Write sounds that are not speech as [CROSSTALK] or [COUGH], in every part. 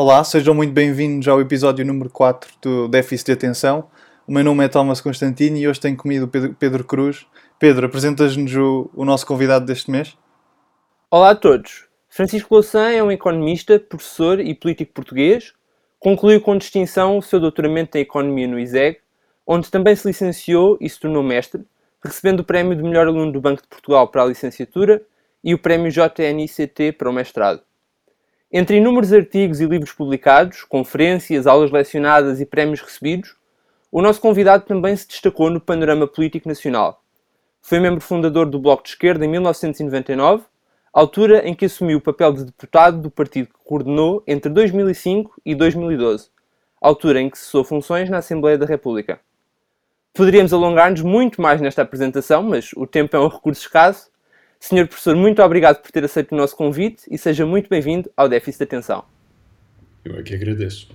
Olá, sejam muito bem-vindos ao episódio número 4 do Déficit de Atenção. O meu nome é Thomas Constantino e hoje tenho comigo Pedro, Pedro Cruz. Pedro, apresentas-nos o, o, nosso convidado deste mês? Olá a todos. Francisco Louçã é um economista, professor e político português. Concluiu com distinção o seu doutoramento em Economia no ISEG, onde também se licenciou e se tornou mestre, recebendo o prémio de melhor aluno do Banco de Portugal para a licenciatura e o prémio JNICT para o mestrado. Entre inúmeros artigos e livros publicados, conferências, aulas lecionadas e prémios recebidos, o nosso convidado também se destacou no panorama político nacional. Foi membro fundador do Bloco de Esquerda em 1999, altura em que assumiu o papel de deputado do partido que coordenou entre 2005 e 2012, altura em que cessou funções na Assembleia da República. Poderíamos alongar-nos muito mais nesta apresentação, mas o tempo é um recurso escasso. Senhor Professor, muito obrigado por ter aceito o nosso convite e seja muito bem-vindo ao Déficit de Atenção. Eu é que agradeço.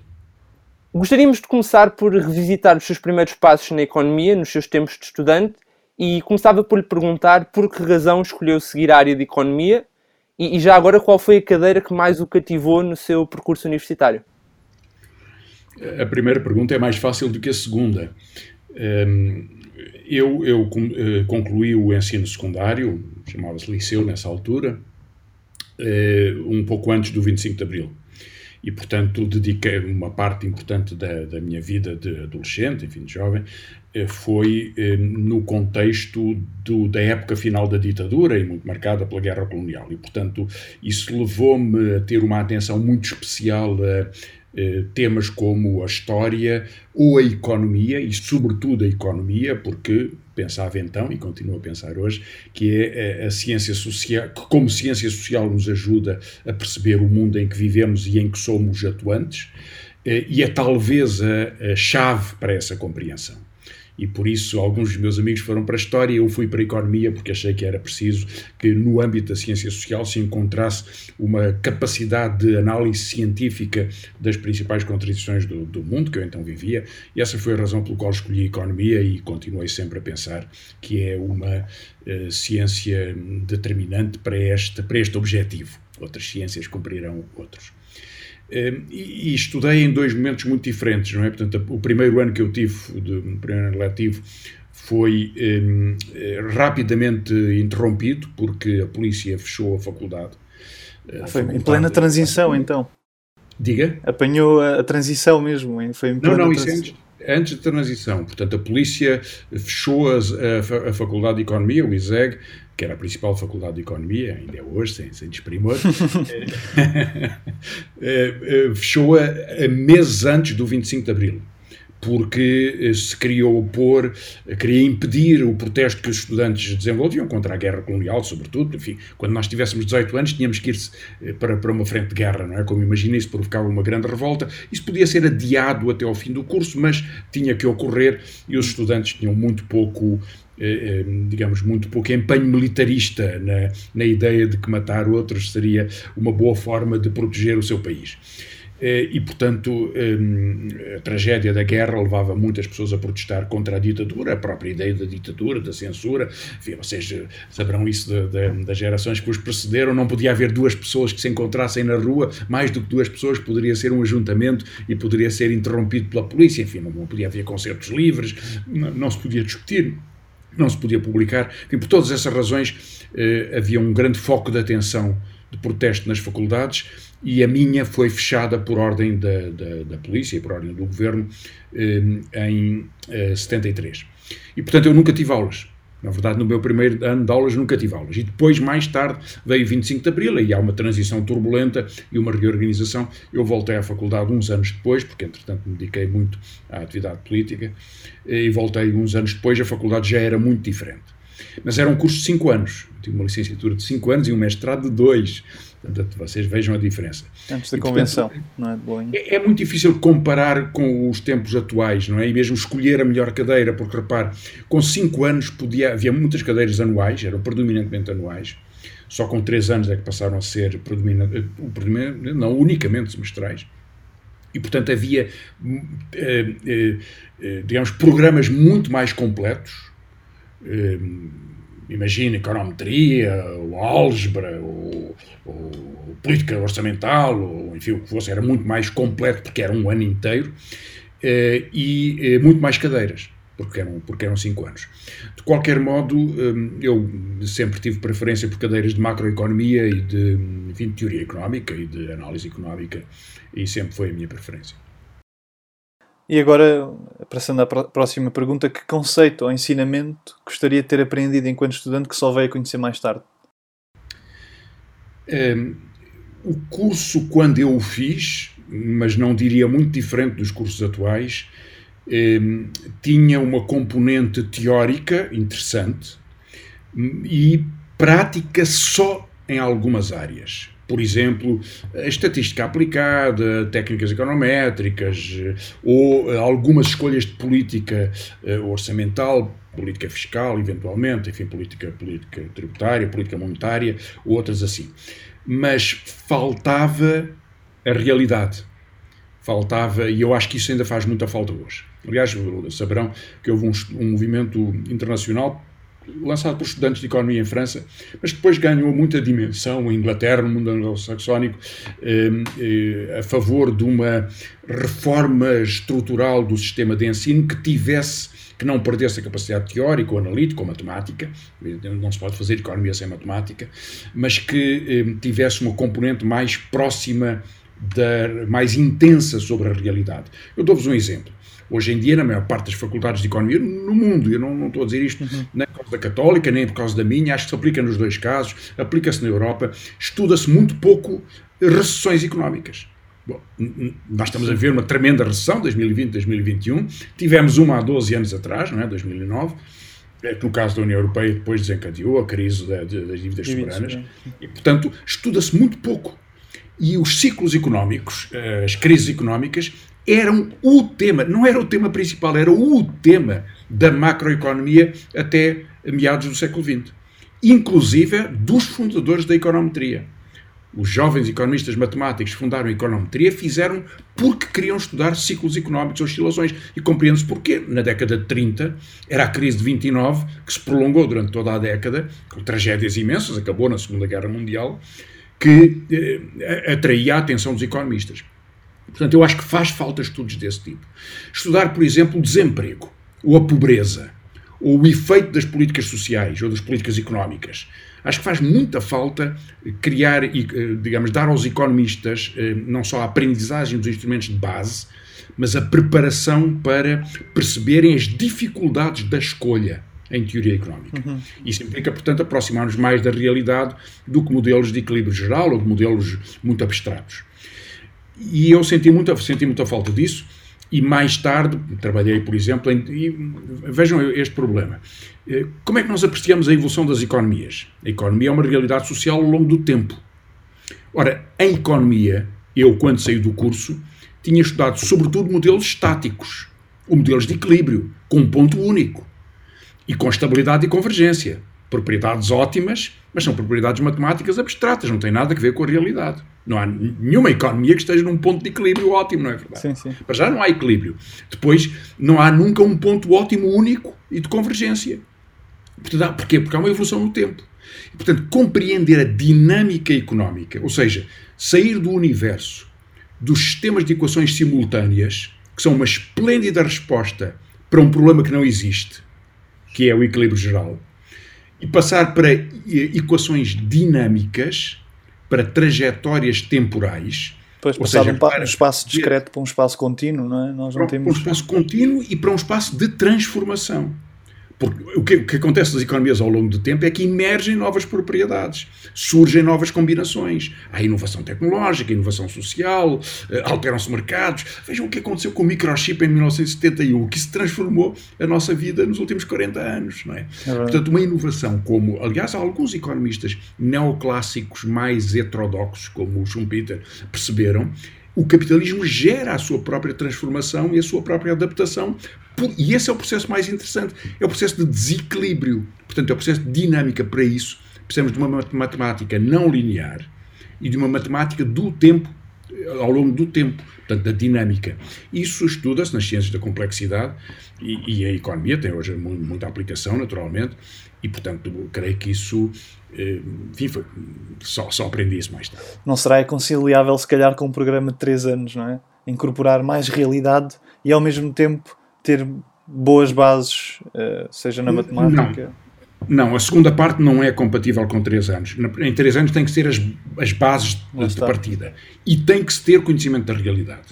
Gostaríamos de começar por revisitar os seus primeiros passos na economia, nos seus tempos de estudante, e começava por lhe perguntar por que razão escolheu seguir a área de economia e, e já agora qual foi a cadeira que mais o cativou no seu percurso universitário. A primeira pergunta é mais fácil do que a segunda. Hum, eu, eu eh, concluí o ensino secundário, chamava-se liceu nessa altura, eh, um pouco antes do 25 de Abril e, portanto, dediquei uma parte importante da, da minha vida de adolescente, enfim, de jovem, eh, foi no contexto do, da época final da ditadura e muito marcada pela guerra colonial. E, portanto, isso levou-me a ter uma atenção muito especial a temas como a história ou a economia, e sobretudo a economia, porque pensava então e continuo a pensar hoje que é a ciência social, que como ciência social nos ajuda a perceber o mundo em que vivemos e em que somos atuantes, eh, e é talvez a, a chave para essa compreensão e por isso alguns dos meus amigos foram para a História eu fui para a Economia porque achei que era preciso que no âmbito da ciência social se encontrasse uma capacidade de análise científica das principais contradições do, do mundo que eu então vivia e essa foi a razão pela qual escolhi Economia e continuei sempre a pensar que é uma uh, ciência determinante para este, para este objetivo. Outras ciências cumprirão outros. Ehm, e, estudei em dois momentos muito diferentes, não é? Portanto, o primeiro ano que eu tive, de, o primeiro ano letivo, foi ehm, rapidamente interrompido porque a polícia fechou a faculdade. A foi faculdade, em plena transição, então. Diga? Apanhou a, a transição mesmo, foi em plena Não, não, isso é antes, antes da transição. Portanto, a polícia fechou a, a, a Faculdade de Economia, o ISEG, que era a principal faculdade de economia, ainda é hoje, sem, sem desprimor, eh, [LAUGHS] eh, [LAUGHS] fechou a, a meses antes do 25 de Abril porque eh, se queria opor, queria impedir o protesto que os estudantes desenvolviam contra a guerra colonial, sobretudo. Enfim, quando nós tivéssemos 18 anos, tínhamos que ir para, para uma frente de guerra, não é? Como imagina, isso provocava uma grande revolta. Isso podia ser adiado até ao fim do curso, mas tinha que ocorrer e os estudantes tinham muito pouco eh, eh, digamos, muito pouco empenho militarista na, na ideia de que matar outros seria uma boa forma de proteger o seu país. Eh, e, portanto, a tragédia da guerra levava muitas pessoas a protestar contra a ditadura, a própria ideia da ditadura, da censura. Enfim, vocês saberão isso de, de, das gerações que os precederam. Não podia haver duas pessoas que se encontrassem na rua, mais do que duas pessoas, poderia ser um ajuntamento e poderia ser interrompido pela polícia. Enfim, não podia haver concertos livres, não, não se podia discutir não se podia publicar. Enfim, por todas essas razões, eh, havia um grande foco de atenção de protesto nas faculdades e a minha foi fechada por ordem da, da, da polícia e por ordem do governo eh, em eh, 73. E, portanto, eu nunca tive aulas. Na verdade, no meu primeiro ano de aulas nunca tive aulas. E depois, mais tarde, veio 25 de Abril, e há uma transição turbulenta e uma reorganização. Eu voltei à faculdade uns anos depois, porque entretanto me dediquei muito à atividade política, e voltei uns anos depois, a faculdade já era muito diferente. Mas era um curso de 5 anos. tive uma licenciatura de 5 anos e um mestrado de 2. Portanto, vocês vejam a diferença. Antes da e, convenção, portanto, não é de. É, é, muito difícil comparar com os tempos atuais, não é? E mesmo escolher a melhor cadeira, porque repare, com 5 anos podia, havia muitas cadeiras anuais, eram predominantemente anuais, só com 3 anos é que passaram a ser predominante, não unicamente semestrais. E, portanto, havia, eh, eh, eh, digamos, programas muito mais completos imagina, econometria, ou álgebra, ou, política orçamental, ou enfim, o que fosse, era muito mais completo, porque era um ano inteiro, eh, e eh, muito mais cadeiras, porque eram, porque eram cinco anos. De qualquer modo, eh, eu sempre tive preferência por cadeiras de macroeconomia e de, enfim, de teoria económica e de análise económica, e sempre foi a minha preferência. E agora, passando à próxima pergunta, que conceito ou ensinamento gostaria de ter aprendido enquanto estudante que só veio a conhecer mais tarde? Um, o curso, quando eu o fiz, mas não diria muito diferente dos cursos atuais, um, tinha uma componente teórica interessante e prática só em algumas áreas por exemplo, a estatística aplicada, técnicas econométricas ou eh, algumas escolhas de política eh, orçamental, política fiscal, eventualmente, enfim, política, política tributária, política monetária, outras assim. Mas faltava a realidade. Faltava, e eu acho que isso ainda faz muita falta hoje. Aliás, saberão que houve um, um movimento internacional lançado por estudantes de economia em França, mas depois ganhou muita dimensão em Inglaterra, no mundo anglo-saxónico, eh, eh, a favor de uma reforma estrutural do sistema de ensino que tivesse que não perdesse a capacidade teórica ou analítica ou matemática, não se pode fazer economia sem matemática, mas que eh, tivesse uma componente mais próxima, da, mais intensa sobre a realidade. Eu dou-vos um exemplo. Hoje em dia, na maior parte das faculdades de economia no mundo, eu não, não estou a dizer isto uhum. nem causa da católica, nem por causa da minha, acho que se aplica nos dois casos, aplica-se na Europa, estuda-se muito pouco recessões económicas. Bom, nós estamos a ver uma tremenda recessão, 2020, 2021, tivemos uma há 12 anos atrás, não é? 2009, é, no caso da União Europeia depois desencadeou a crise da, de, das dívidas soberanas, e portanto estuda-se muito pouco. E os ciclos económicos, eh, as crises económicas, eram o tema, não era o tema principal, era o tema da macroeconomia até meados do século XX. Inclusive dos fundadores da econometria. Os jovens economistas matemáticos fundaram a econometria fizeram porque queriam estudar ciclos económicos, oscilações. E compreende-se porquê. Na década de 30, era a crise de 29, que se prolongou durante toda a década, com tragédias imensas, acabou na Segunda Guerra Mundial, que eh, atraía a atenção dos economistas. Portanto, eu acho que faz falta estudos desse tipo. Estudar, por exemplo, o desemprego, ou a pobreza, o efeito das políticas sociais ou das políticas económicas. Acho que faz muita falta criar, eh, digamos, dar aos economistas eh, não só a aprendizagem dos instrumentos de base, mas a preparação para perceberem as dificuldades da escolha em teoria económica. Uhum. Isso implica, portanto, aproximar-nos mais da realidade do que modelos de equilíbrio geral ou de modelos muito abstratos. E eu senti muita, senti muita falta disso. E mais tarde, trabalhei, por exemplo, em, e vejam este problema. Eh, como é que nós apreciamos a evolução das economias? A economia é uma realidade social ao longo do tempo. Ora, em economia, eu, quando saí do curso, tinha estudado sobretudo modelos estáticos, ou modelos de equilíbrio, com um ponto único, e com estabilidade e convergência. Propriedades ótimas, mas são propriedades matemáticas abstratas, não têm nada a ver com a realidade. Não há nenhuma economia que esteja num ponto de equilíbrio ótimo, não é verdade? Sim, sim. Mas já não há equilíbrio. Depois, não há nunca um ponto ótimo único e de convergência. Portanto, porquê? Porque há uma evolução no tempo. E, portanto, compreender a dinâmica económica, ou seja, sair do universo dos sistemas de equações simultâneas, que são uma esplêndida resposta para um problema que não existe, que é o equilíbrio geral, e passar para equações dinâmicas para trajetórias temporais. Depois passar seja, um, um espaço discreto para um espaço contínuo, não é? Nós não para, temos... Para um espaço contínuo e para um espaço de transformação. Porque o que, o que, acontece nas economias ao longo do tempo é que emergem novas propriedades, surgem novas combinações. Há inovação tecnológica, inovação social, eh, alteram-se mercados. Vejam o que aconteceu com o microchip em 1971, que se transformou a nossa vida nos últimos 40 anos. Não é? é Portanto, uma inovação como, aliás, alguns economistas neoclássicos mais heterodoxos, como o Schumpeter, perceberam, o capitalismo gera a sua própria transformação e a sua própria adaptação e esse é o processo mais interessante. É o processo de desequilíbrio. Portanto, é o processo de dinâmica. Para isso, precisamos de uma matemática não linear e de uma matemática do tempo ao longo do tempo, portanto, da dinâmica. Isso estuda-se nas ciências da complexidade e, e, a economia tem hoje muita aplicação, naturalmente, e, portanto, creio que isso eh, enfim, foi, só, só aprendi isso mais tarde. Não será conciliável, se calhar, com um programa de 3 anos, não é? Incorporar mais realidade e, ao mesmo tempo, ter boas bases, eh, seja na matemática. Não. Não, a segunda parte não é compatível com 3 anos. Em 3 anos tem que ser as, as bases de, de partida. E tem que se ter conhecimento da realidade.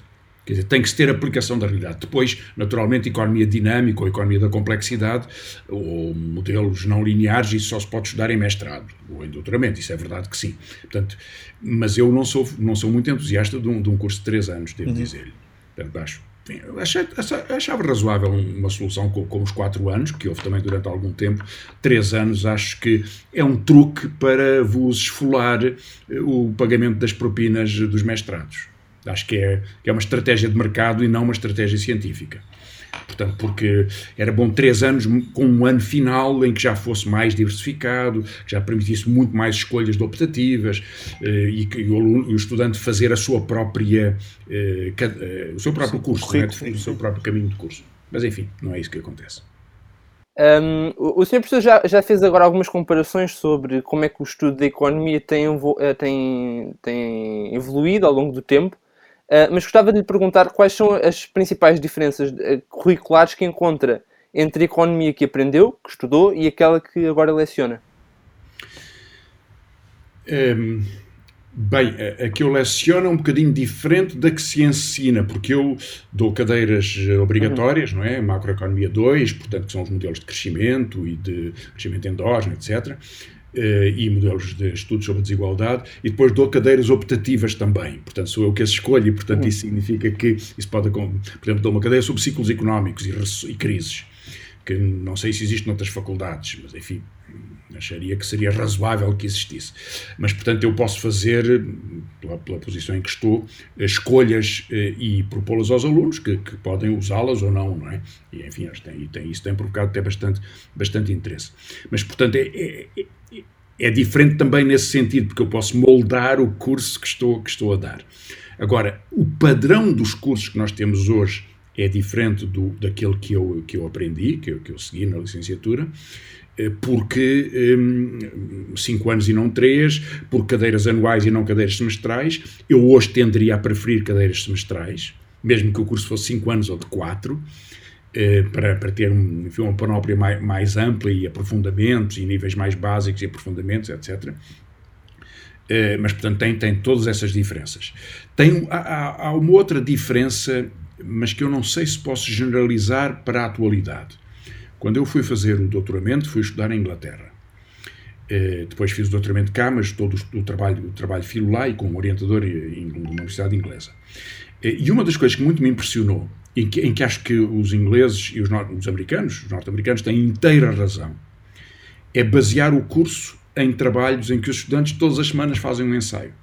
Quer dizer, tem que se ter aplicação da realidade. Depois, naturalmente, economia dinâmica ou economia da complexidade ou modelos não lineares, isso só se pode estudar em mestrado ou em doutoramento, isso é verdade que sim. Portanto, mas eu não sou, não sou muito entusiasta de um, de um curso de três anos, devo uhum. dizer-lhe. Portanto, acho, achei, achava razoável uma solução com, com, os quatro anos, que houve também durante algum tempo. Três anos acho que é um truque para vos esfolar eh, o pagamento das propinas dos mestrados. Acho que é, que é uma estratégia de mercado e não uma estratégia científica. Portanto, porque era bom três anos com um ano final em que já fosse mais diversificado, que já permitisse muito mais escolhas de optativas eh, e que o, aluno, o estudante fazer a sua própria, eh, eh, o seu próprio Sim, curso, né? o seu próprio caminho de curso. Mas enfim, não é isso que acontece. Um, o senhor professor já, já fez agora algumas comparações sobre como é que o estudo da economia tem, tem, tem evoluído ao longo do tempo. Uh, mas gostava de lhe perguntar quais são as principais diferenças uh, curriculares que encontra entre a economia que aprendeu, que estudou, e aquela que agora leciona. Um, bem, a, a, que eu leciono é um bocadinho diferente da que se ensina, porque eu dou cadeiras obrigatórias, uhum. não é? Macroeconomia 2, portanto, que são os modelos de crescimento e de crescimento endógeno, etc. Uh, e modelos de estudos sobre desigualdade, e depois dou cadeiras optativas também. Portanto, sou eu que as escolho, e portanto, isso significa que isso pode. Por exemplo, dou uma cadeira sobre ciclos económicos e, e crises, que não sei se existe noutras faculdades, mas enfim, acharia que seria razoável que existisse. Mas, portanto, eu posso fazer, pela, pela posição em que estou, escolhas eh, e propô-las aos alunos, que, que podem usá-las ou não, não é? E, enfim, tem, tem, isso tem provocado até bastante, bastante interesse. Mas, portanto, é, é, é diferente também nesse sentido, porque eu posso moldar o curso que estou, que estou a dar. Agora, o padrão dos cursos que nós temos hoje é diferente do, daquele que eu, que eu aprendi, que eu, que eu segui na licenciatura, eh, porque um, cinco anos e não três, por cadeiras anuais e não cadeiras semestrais. Eu hoje tenderia a preferir cadeiras semestrais, mesmo que o curso fosse cinco anos ou de quatro. Eh, para, para ter um, enfim, uma panóplia mais, mais, ampla e aprofundamentos e níveis mais básicos e aprofundamentos, etc. Eh, mas, portanto, tem, tem todas essas diferenças. Tem, há, há uma outra diferença, mas que eu não sei se posso generalizar para a atualidade. Quando eu fui fazer o doutoramento, fui estudar em Inglaterra. Uh, depois fiz o doutoramento cá, mas todo o, trabalho, o trabalho filo lá e com um orientador em, uma universidade inglesa. E uma das coisas que muito me impressionou em que, em que acho que os ingleses e os, os americanos, os norte-americanos, têm inteira razão. É basear o curso em trabalhos em que os estudantes todas as semanas fazem um ensaio.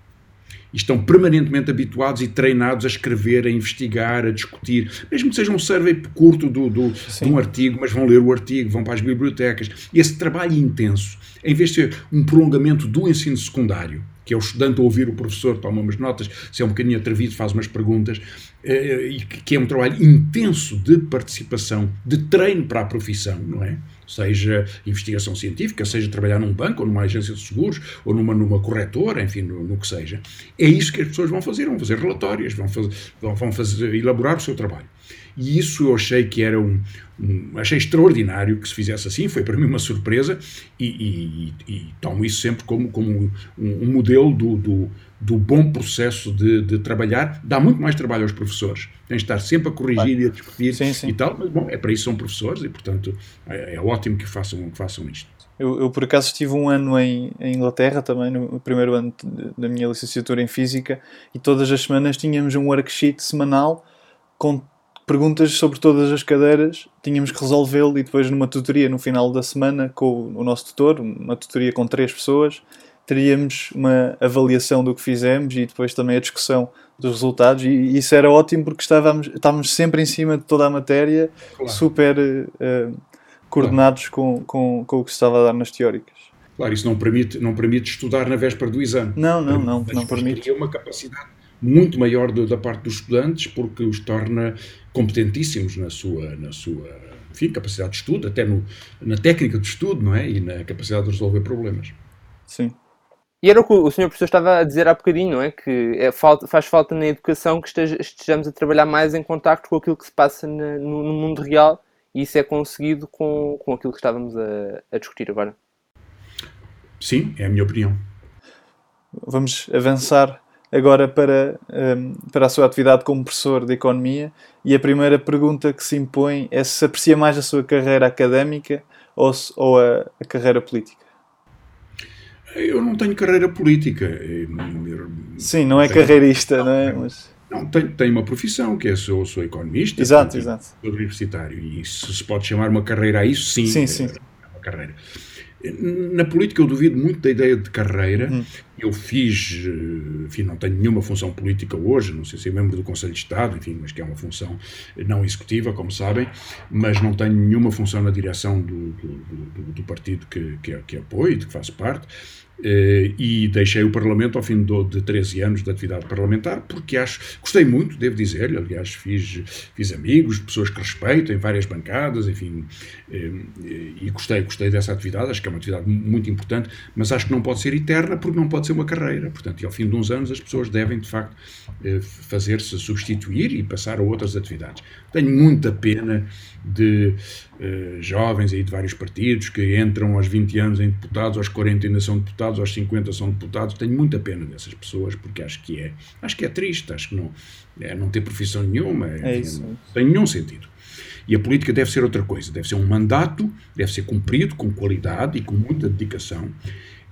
E estão permanentemente habituados e treinados a escrever, a investigar, a discutir, mesmo que seja um survey curto do, do, de um artigo, mas vão ler o artigo, vão para as bibliotecas. E esse trabalho intenso, em vez de ser um prolongamento do ensino secundário, que é o estudante ouvir o professor, toma umas notas, se é um bocadinho atrevido, faz umas perguntas, eh, e que é um trabalho intenso de participação, de treino para a profissão, não é? Seja investigação científica, seja trabalhar num banco, ou numa agência de seguros, ou numa, numa corretora, enfim, no, no que seja. É isso que as pessoas vão fazer, vão fazer relatórios, vão, fazer, vão fazer, elaborar o seu trabalho. E isso eu achei que era um, um, Achei extraordinário que se fizesse assim, foi para mim uma surpresa e, e, e tomo isso sempre como, como um, um modelo do, do, do, bom processo de, de, trabalhar. Dá muito mais trabalho aos professores. Tem de estar sempre a corrigir e a discutir sim, sim. e tal, mas bom, é para isso são professores e, portanto, é, é ótimo que façam, que façam isto. Eu, eu, por acaso estive um ano em, em, Inglaterra também, no primeiro ano da minha licenciatura em Física, e todas as semanas tínhamos um worksheet semanal com perguntas sobre todas as cadeiras, tínhamos que resolvê-lo e depois numa tutoria no final da semana com o nosso tutor, uma tutoria com três pessoas, teríamos uma avaliação do que fizemos e depois também a discussão dos resultados e isso era ótimo porque estávamos, estávamos sempre em cima de toda a matéria, claro. super uh, coordenados claro. com, com, com o que se estava a dar nas teóricas. Claro, isso não permite, não permite estudar na véspera do exame. Não, não, não, não, não permite. uma capacidade muito maior da parte dos estudantes, porque os torna competentíssimos na sua, na sua enfim, capacidade de estudo, até no, na técnica de estudo, não é? E na capacidade de resolver problemas. Sim. E era o que o senhor professor estava a dizer há bocadinho, não é? Que é falta, faz falta na educação que estejamos a trabalhar mais em contacto com aquilo que se passa na, no, no, mundo real e isso é conseguido com, com aquilo que estávamos a, a discutir agora. Sim, é a minha opinião. Vamos avançar agora para, um, para a sua atividade como professor de Economia e a primeira pergunta que se impõe é se aprecia mais a sua carreira académica ou, ou a, a carreira política. Eu não tenho carreira política. Sim, não é carreirista, não é? Mas... Não, tenho, tenho uma profissão, que é sou, sou economista. Exato, exato. Universitário. E se se pode chamar uma carreira a isso, sim. Sim, sim. É uma carreira. Na política eu duvido muito da ideia de carreira. Uhum. Eu fiz, eh, enfim, não tenho nenhuma função política hoje, não sei se é membro do Conselho de Estado, enfim, mas que é uma função não executiva, como sabem, mas não tenho nenhuma função na direção do, do, do, do partido que, que, que apoio, de que faço parte. Uh, e deixei o Parlamento ao fim de, de 13 anos de atividade parlamentar, porque acho, gostei muito, devo dizer, aliás, fiz, fiz amigos, pessoas que respeito em várias bancadas, enfim, uh, e gostei, gostei dessa atividade, acho que é uma atividade muito importante, mas acho que não pode ser eterna porque não pode ser uma carreira, portanto, e ao fim de uns anos as pessoas devem, de facto, uh, fazer-se substituir e passar a outras atividades. Tenho muita pena de uh, jovens aí de vários partidos que entram aos 20 anos em deputados, aos 40 ainda são deputados, aos 50 são deputados. Tenho muita pena dessas pessoas porque acho que é, acho que é triste, acho que não, é não ter profissão nenhuma, é, é isso. não tem nenhum sentido. E a política deve ser outra coisa, deve ser um mandato, deve ser cumprido com qualidade e com muita dedicação.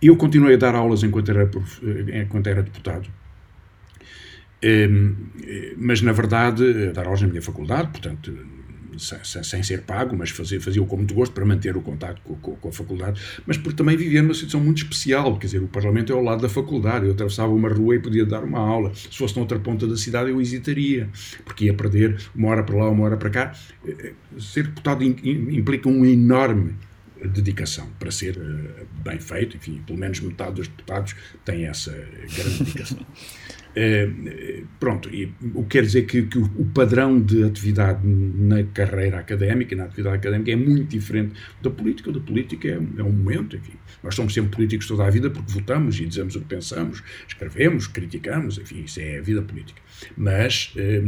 Eu continuei a dar aulas enquanto era, eh, enquanto era deputado mas, na verdade, dar aulas na minha faculdade, portanto, sem, sem, ser pago, mas fazia, fazia-o com muito gosto para manter o contato com, com, com, a faculdade, mas por também vivia numa situação muito especial, quer dizer, o Parlamento é ao lado da faculdade, eu atravessava uma rua e podia dar uma aula, se fosse na outra ponta da cidade eu hesitaria, porque ia perder uma hora para lá, uma hora para cá. Eh, eh, ser deputado implica um enorme dedicação para ser bem feito, enfim, pelo menos metade dos deputados tem essa grande dedicação. [LAUGHS] Eh, pronto, e o que quer dizer que, que, o padrão de atividade na carreira académica, na atividade académica, é muito diferente da política. Da política é, é, um momento, enfim. Nós somos sempre políticos toda a vida porque votamos e dizemos o que pensamos, escrevemos, criticamos, enfim, isso é a vida política. Mas. Eh,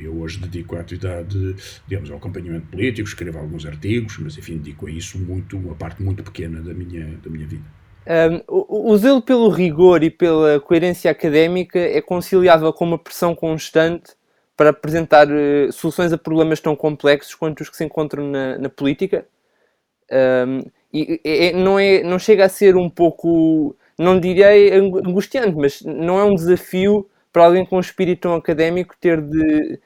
eu hoje dedico a atividade, digamos, ao acompanhamento político, escrevo alguns artigos, mas enfim, dedico a isso muito, uma parte muito pequena da minha, da minha vida. Um, o, o zelo pelo rigor e pela coerência académica é conciliável com uma pressão constante para apresentar uh, soluções a problemas tão complexos quanto os que se encontram na, na política. Um, e é, não, é, não chega a ser um pouco, não direi angustiante, mas não é um desafio para alguém com um espírito tão académico ter de,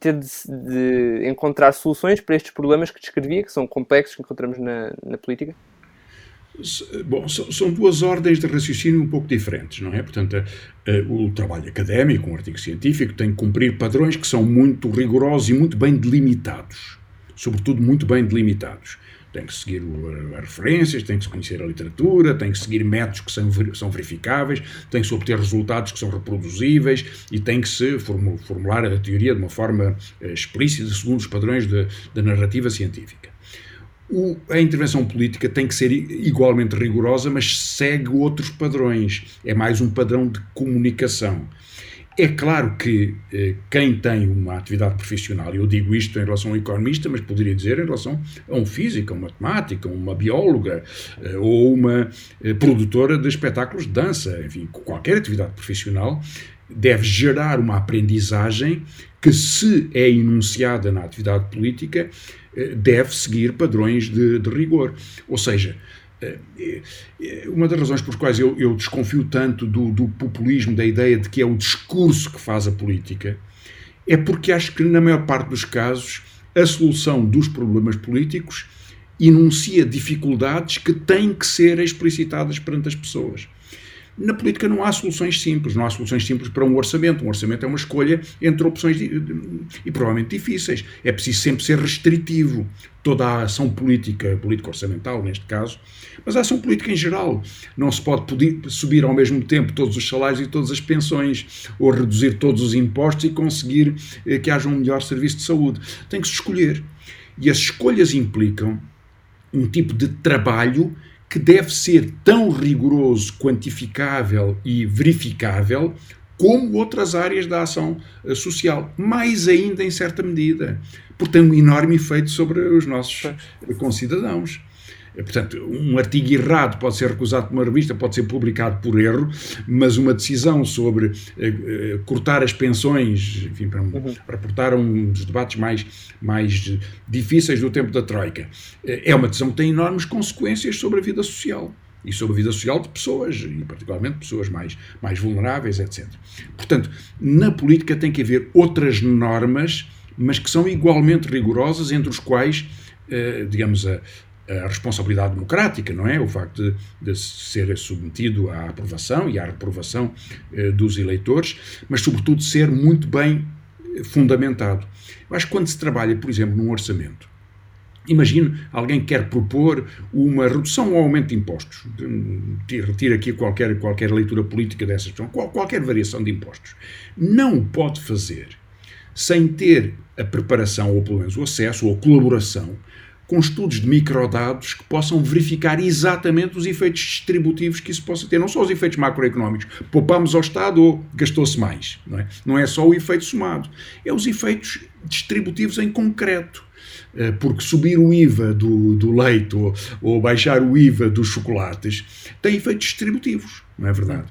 ter de, de encontrar soluções para estes problemas que descrevia, que são complexos, que encontramos na, na política? Bom, são duas ordens de raciocínio um pouco diferentes, não é? Portanto, o trabalho académico, um artigo científico, tem que cumprir padrões que são muito rigorosos e muito bem delimitados. Sobretudo, muito bem delimitados. Tem que seguir as referências, tem que se conhecer a literatura, tem que seguir métodos que são verificáveis, tem que se obter resultados que são reproduzíveis e tem que se formular a teoria de uma forma eh, explícita, segundo os padrões da narrativa científica. O, a intervenção política tem que ser igualmente rigorosa, mas segue outros padrões. É mais um padrão de comunicação. É claro que eh, quem tem uma atividade profissional, eu digo isto em relação a um economista, mas poderia dizer em relação a um físico, a um matemático, a uma bióloga eh, ou uma eh, produtora de espetáculos de dança, enfim, qualquer atividade profissional deve gerar uma aprendizagem que, se é enunciada na atividade política, eh, deve seguir padrões de, de rigor. Ou seja, uma das razões por quais eu, eu desconfio tanto do, do, populismo, da ideia de que é o discurso que faz a política, é porque acho que, na maior parte dos casos, a solução dos problemas políticos enuncia dificuldades que têm que ser explicitadas perante as pessoas. Na política não há soluções simples, não há soluções simples para um orçamento. Um orçamento é uma escolha entre opções de, de, e provavelmente difíceis. É preciso sempre ser restritivo. Toda a ação política, político-orçamental neste caso, mas a ação política em geral. Não se pode poder, subir ao mesmo tempo todos os salários e todas as pensões, ou reduzir todos os impostos e conseguir eh, que haja um melhor serviço de saúde. Tem que se escolher. E as escolhas implicam um tipo de trabalho que deve ser tão rigoroso, quantificável e verificável como outras áreas da ação eh, social, mais ainda em certa medida, porque tem um enorme efeito sobre os nossos concidadãos. É, portanto, um artigo errado pode ser recusado por uma revista, pode ser publicado por erro, mas uma decisão sobre eh, eh cortar as pensões, enfim, para uhum. reportar um dos debates mais, mais difíceis do tempo da Troika, eh, é uma decisão que tem enormes consequências sobre a vida social e sobre a vida social de pessoas, e particularmente pessoas mais, mais vulneráveis, etc. Portanto, na política tem que haver outras normas, mas que são igualmente rigorosas, entre os quais, eh, digamos, a, a responsabilidade democrática, não é? O facto de, de, ser submetido à aprovação e à reprovação eh, dos eleitores, mas sobretudo ser muito bem fundamentado. Eu acho que quando se trabalha, por exemplo, num orçamento, imagino alguém que quer propor uma redução ou aumento de impostos, retira aqui qualquer, qualquer leitura política dessa questão, qualquer variação de impostos, não o pode fazer sem ter a preparação, ou pelo menos o acesso, ou a colaboração com estudos de microdados que possam verificar exatamente os efeitos distributivos que isso possa ter. Não só os efeitos macroeconómicos, poupamos ao Estado ou gastou-se mais. Não é? não é só o efeito somado, é os efeitos distributivos em concreto. Eh, porque subir o IVA do, do leite ou, ou, baixar o IVA dos chocolates tem efeitos distributivos, não é verdade?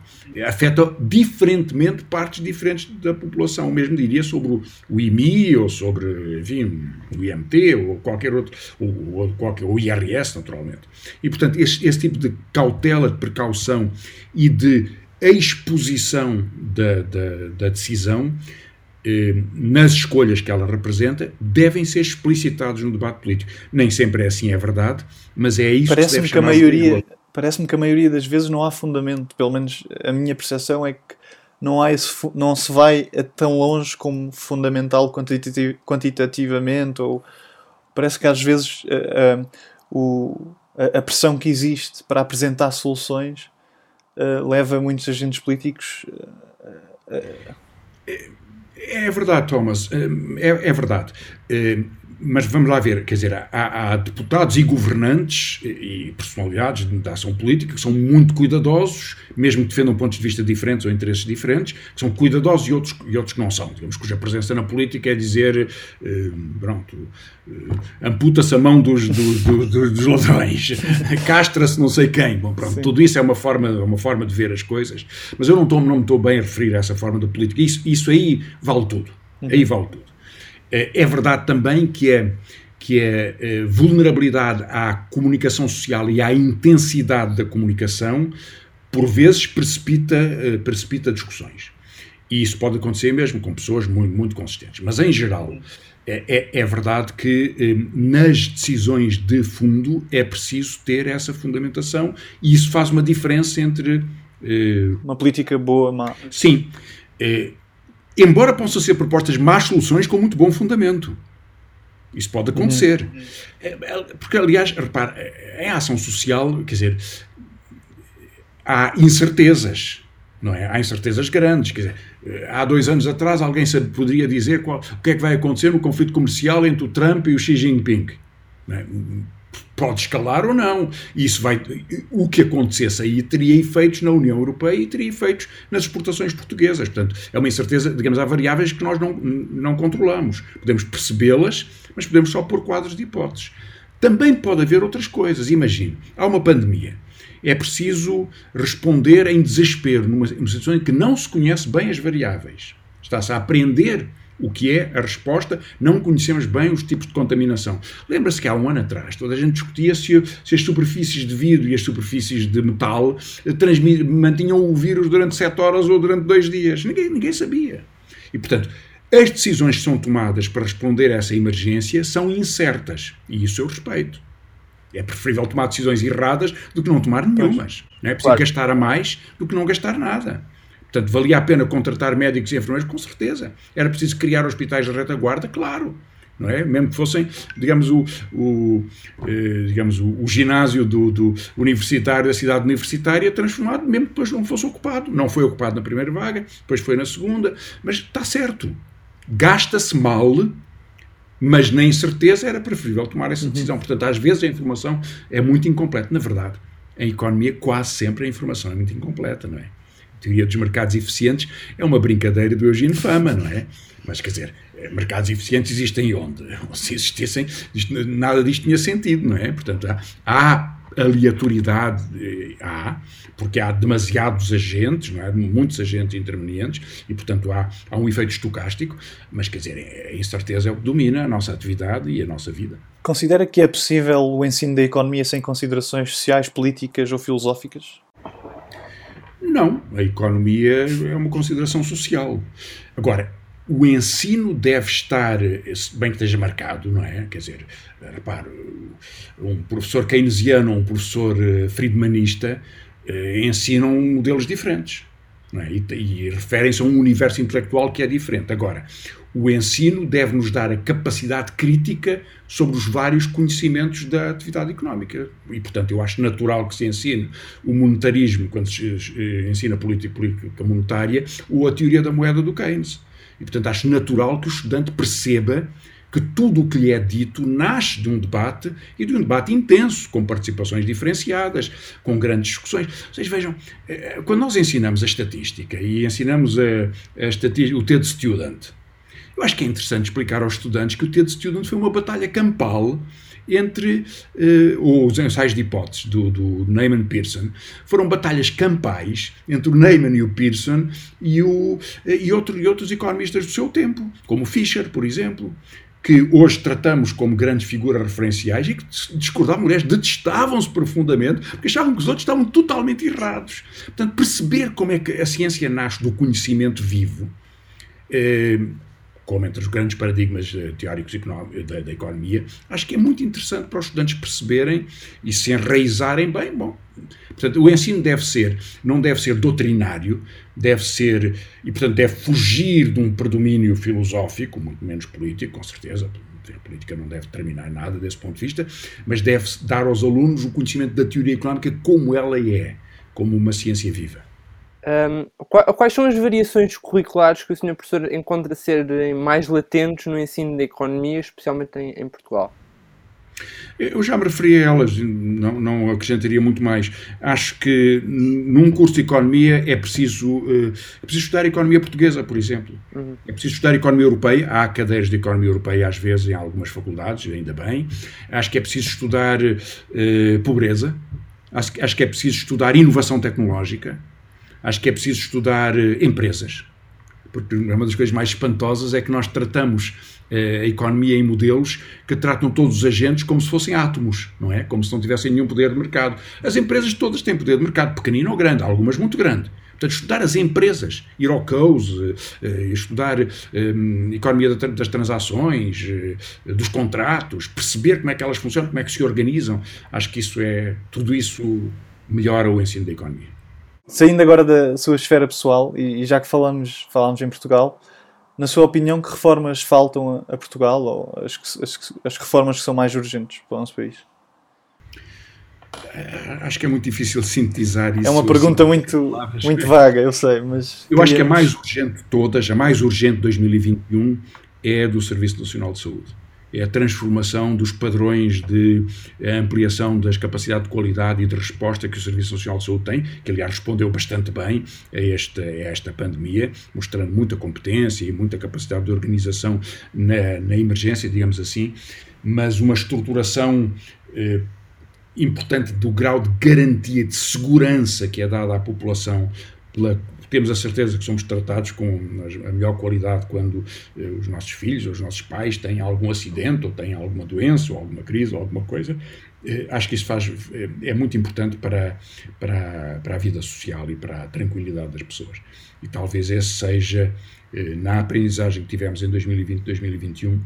Afeta diferentemente partes diferentes da população, mesmo diria sobre o, IMI ou sobre, enfim, o IMT ou qualquer outro, ou, ou, qualquer, o IRS, naturalmente. E, portanto, esse, esse tipo de cautela, de precaução e de exposição da, da, da decisão nas escolhas que ela representa, devem ser explicitados no debate político. Nem sempre é assim, é verdade, mas é isso parece que se que a maioria Parece-me que a maioria das vezes não há fundamento, pelo menos a minha percepção é que não, há esse, não se vai tão longe como fundamental quantitativamente, ou parece que às vezes uh, uh, o, a, a, pressão que existe para apresentar soluções uh, leva muitos agentes políticos é verdade, Thomas, é, é verdade mas vamos lá ver, quer dizer, há, há, deputados e governantes e personalidades da ação política que são muito cuidadosos, mesmo que defendam pontos de vista diferentes ou interesses diferentes, que são cuidadosos e outros, e outros que não são, digamos, cuja presença na política é dizer, eh, pronto, eh, amputa-se a mão dos, dos, dos, dos ladrões, [LAUGHS] castra-se não sei quem, bom, pronto, Sim. tudo isso é uma forma, uma forma de ver as coisas, mas eu não, estou, não me estou bem a referir a essa forma de política, isso, isso aí vale tudo, aí uhum. vale tudo. É, é verdade também que é que é, é vulnerabilidade à comunicação social e à intensidade da comunicação, por vezes precipita, eh, precipita discussões. E isso pode acontecer mesmo com pessoas muito, muito consistentes. Mas, em geral, é, é, é verdade que eh, nas decisões de fundo é preciso ter essa fundamentação e isso faz uma diferença entre. Eh, uma política boa, má. Sim. Eh, embora possam ser propostas más soluções com muito bom fundamento. Isso pode acontecer. Uhum. É, é, porque, aliás, repare, em ação social, quer dizer, há incertezas, não é? Há incertezas grandes. Quer dizer, há dois anos atrás alguém poderia dizer qual, o que é que vai acontecer no conflito comercial entre o Trump e o Xi Jinping. É? Pode escalar ou não. Isso vai, o que acontecesse aí teria efeitos na União Europeia e teria efeitos nas exportações portuguesas. Portanto, é uma incerteza, digamos, há variáveis que nós não, não controlamos. Podemos percebê-las, mas podemos só pôr quadros de hipóteses. Também pode haver outras coisas. Imagine, há uma pandemia. É preciso responder em desespero, numa, numa situação em que não se conhece bem as variáveis. Está-se a aprender o que é a resposta, não conhecemos bem os tipos de contaminação. Lembra-se que há um ano atrás toda a gente discutia se, se as superfícies de vidro e as superfícies de metal eh, mantinham o vírus durante 7 horas ou durante 2 dias. Ninguém, ninguém sabia. E, portanto, as decisões que são tomadas para responder a essa emergência são incertas. E isso eu respeito. É preferível tomar decisões erradas do que não tomar nenhumas. Não é preciso claro. gastar a mais do que não gastar nada. Portanto, valia a pena contratar médicos e enfermeiros? Com certeza. Era preciso criar hospitais de retaguarda? Claro. Não é? Mesmo que fossem, digamos, o, o eh, digamos, o, o ginásio do, do, universitário da cidade universitária transformado, mesmo que depois não fosse ocupado. Não foi ocupado na primeira vaga, depois foi na segunda, mas está certo. Gasta-se mal mas na incerteza era preferível tomar essa decisão. Uhum. Portanto, às vezes a informação é muito incompleta. Na verdade, em economia, quase sempre a informação é muito incompleta, não é? Teoria dos mercados eficientes é uma brincadeira do Eugênio Fama, não é? Mas, quer dizer, mercados eficientes existem onde? [LAUGHS] Se existissem, nada disto tinha sentido, não é? Portanto, há, há aleatoriedade, eh, há, porque há demasiados agentes, não é? muitos agentes intervenientes, e portanto há, há um efeito estocástico, mas quer dizer, a incerteza é o que domina a nossa atividade e a nossa vida. Considera que é possível o ensino da economia sem considerações sociais, políticas ou filosóficas? Não, a economia é uma consideração social. Agora, o ensino deve estar, bem que esteja marcado, não é? Quer dizer, repare, um professor keynesiano ou um professor eh, friedmanista eh, ensinam modelos diferentes. É? E, e referem-se a um universo intelectual que é diferente. Agora, o ensino deve nos dar a capacidade crítica sobre os vários conhecimentos da atividade económica. E, portanto, eu acho natural que se ensine o monetarismo, quando se eh, ensina política, política monetária, ou a teoria da moeda do Keynes. E, portanto, acho natural que o estudante perceba que tudo o que lhe é dito nasce de um debate e de um debate intenso, com participações diferenciadas, com grandes discussões. Vocês vejam, eh, quando nós ensinamos a estatística e ensinamos a, a estatística, o TED Student, eu acho que é interessante explicar aos estudantes que o TED Student foi uma batalha campal entre uh, os ensaios de hipóteses do, do Neyman Pearson foram batalhas campais entre o Neyman e o Pearson e, o, e, outro, e outros economistas do seu tempo, como Fisher, por exemplo que hoje tratamos como grandes figuras referenciais e que discordavam, mulheres detestavam-se profundamente porque achavam que os outros estavam totalmente errados. Portanto, perceber como é que a ciência nasce do conhecimento vivo, eh, como entre os grandes paradigmas eh, teóricos da, da, economia, acho que é muito interessante para os estudantes perceberem e se enraizarem bem. Bom, portanto, o ensino deve ser, não deve ser doutrinário, deve ser, e portanto deve fugir de um predomínio filosófico, muito menos político, com certeza, a política não deve determinar nada desse ponto de vista, mas deve dar aos alunos o conhecimento da teoria económica como ela é, como uma ciência viva. Um, quais são as variações curriculares que o Sr. Professor encontra ser mais latentes no ensino da economia, especialmente em, em Portugal? Eu já me referi a elas, não, não acrescentaria muito mais. Acho que num curso de economia é preciso, eh, é preciso estudar economia portuguesa, por exemplo. Uhum. É preciso estudar economia europeia. Há cadeiras de economia europeia, às vezes, em algumas faculdades, ainda bem. Acho que é preciso estudar uh, pobreza. Acho, acho que é preciso estudar inovação tecnológica. Acho que é preciso estudar uh, empresas. Porque uma das coisas mais espantosas é que nós tratamos eh, a economia em modelos que tratam todos os agentes como se fossem átomos, não é? Como se não tivessem nenhum poder de mercado. As empresas todas têm poder de mercado, pequenino ou grande, algumas muito grande. Portanto, estudar as empresas, ir ao COUS, eh, estudar eh, economia das transações, dos contratos, perceber como é que elas funcionam, como é que se organizam, acho que isso é, tudo isso melhora o ensino da economia. Saindo agora da sua esfera pessoal, e já que falamos, falamos em Portugal, na sua opinião, que reformas faltam a, Portugal ou as, as, as, reformas que são mais urgentes para o nosso país? Eh, acho que é muito difícil sintetizar isso. É uma pergunta assim, muito, muito vaga, eu sei, mas. Eu acho que a mais urgente de todas, a mais urgente de 2021 é a do Serviço Nacional de Saúde é a transformação dos padrões de ampliação das capacidades de qualidade e de resposta que o Serviço Social de Saúde tem, que aliás respondeu bastante bem a esta, a esta pandemia, mostrando muita competência e muita capacidade de organização na, na emergência, digamos assim, mas uma estruturação eh, importante do grau de garantia de segurança que é dada à população pela temos a certeza que somos tratados com a melhor qualidade quando eh, os nossos filhos ou os nossos pais têm algum acidente ou têm alguma doença ou alguma crise ou alguma coisa. Eh, acho que isso faz, é, é muito importante para, para, para a vida social e para a tranquilidade das pessoas. E talvez esse seja, eh, na aprendizagem que tivemos em 2020 2021,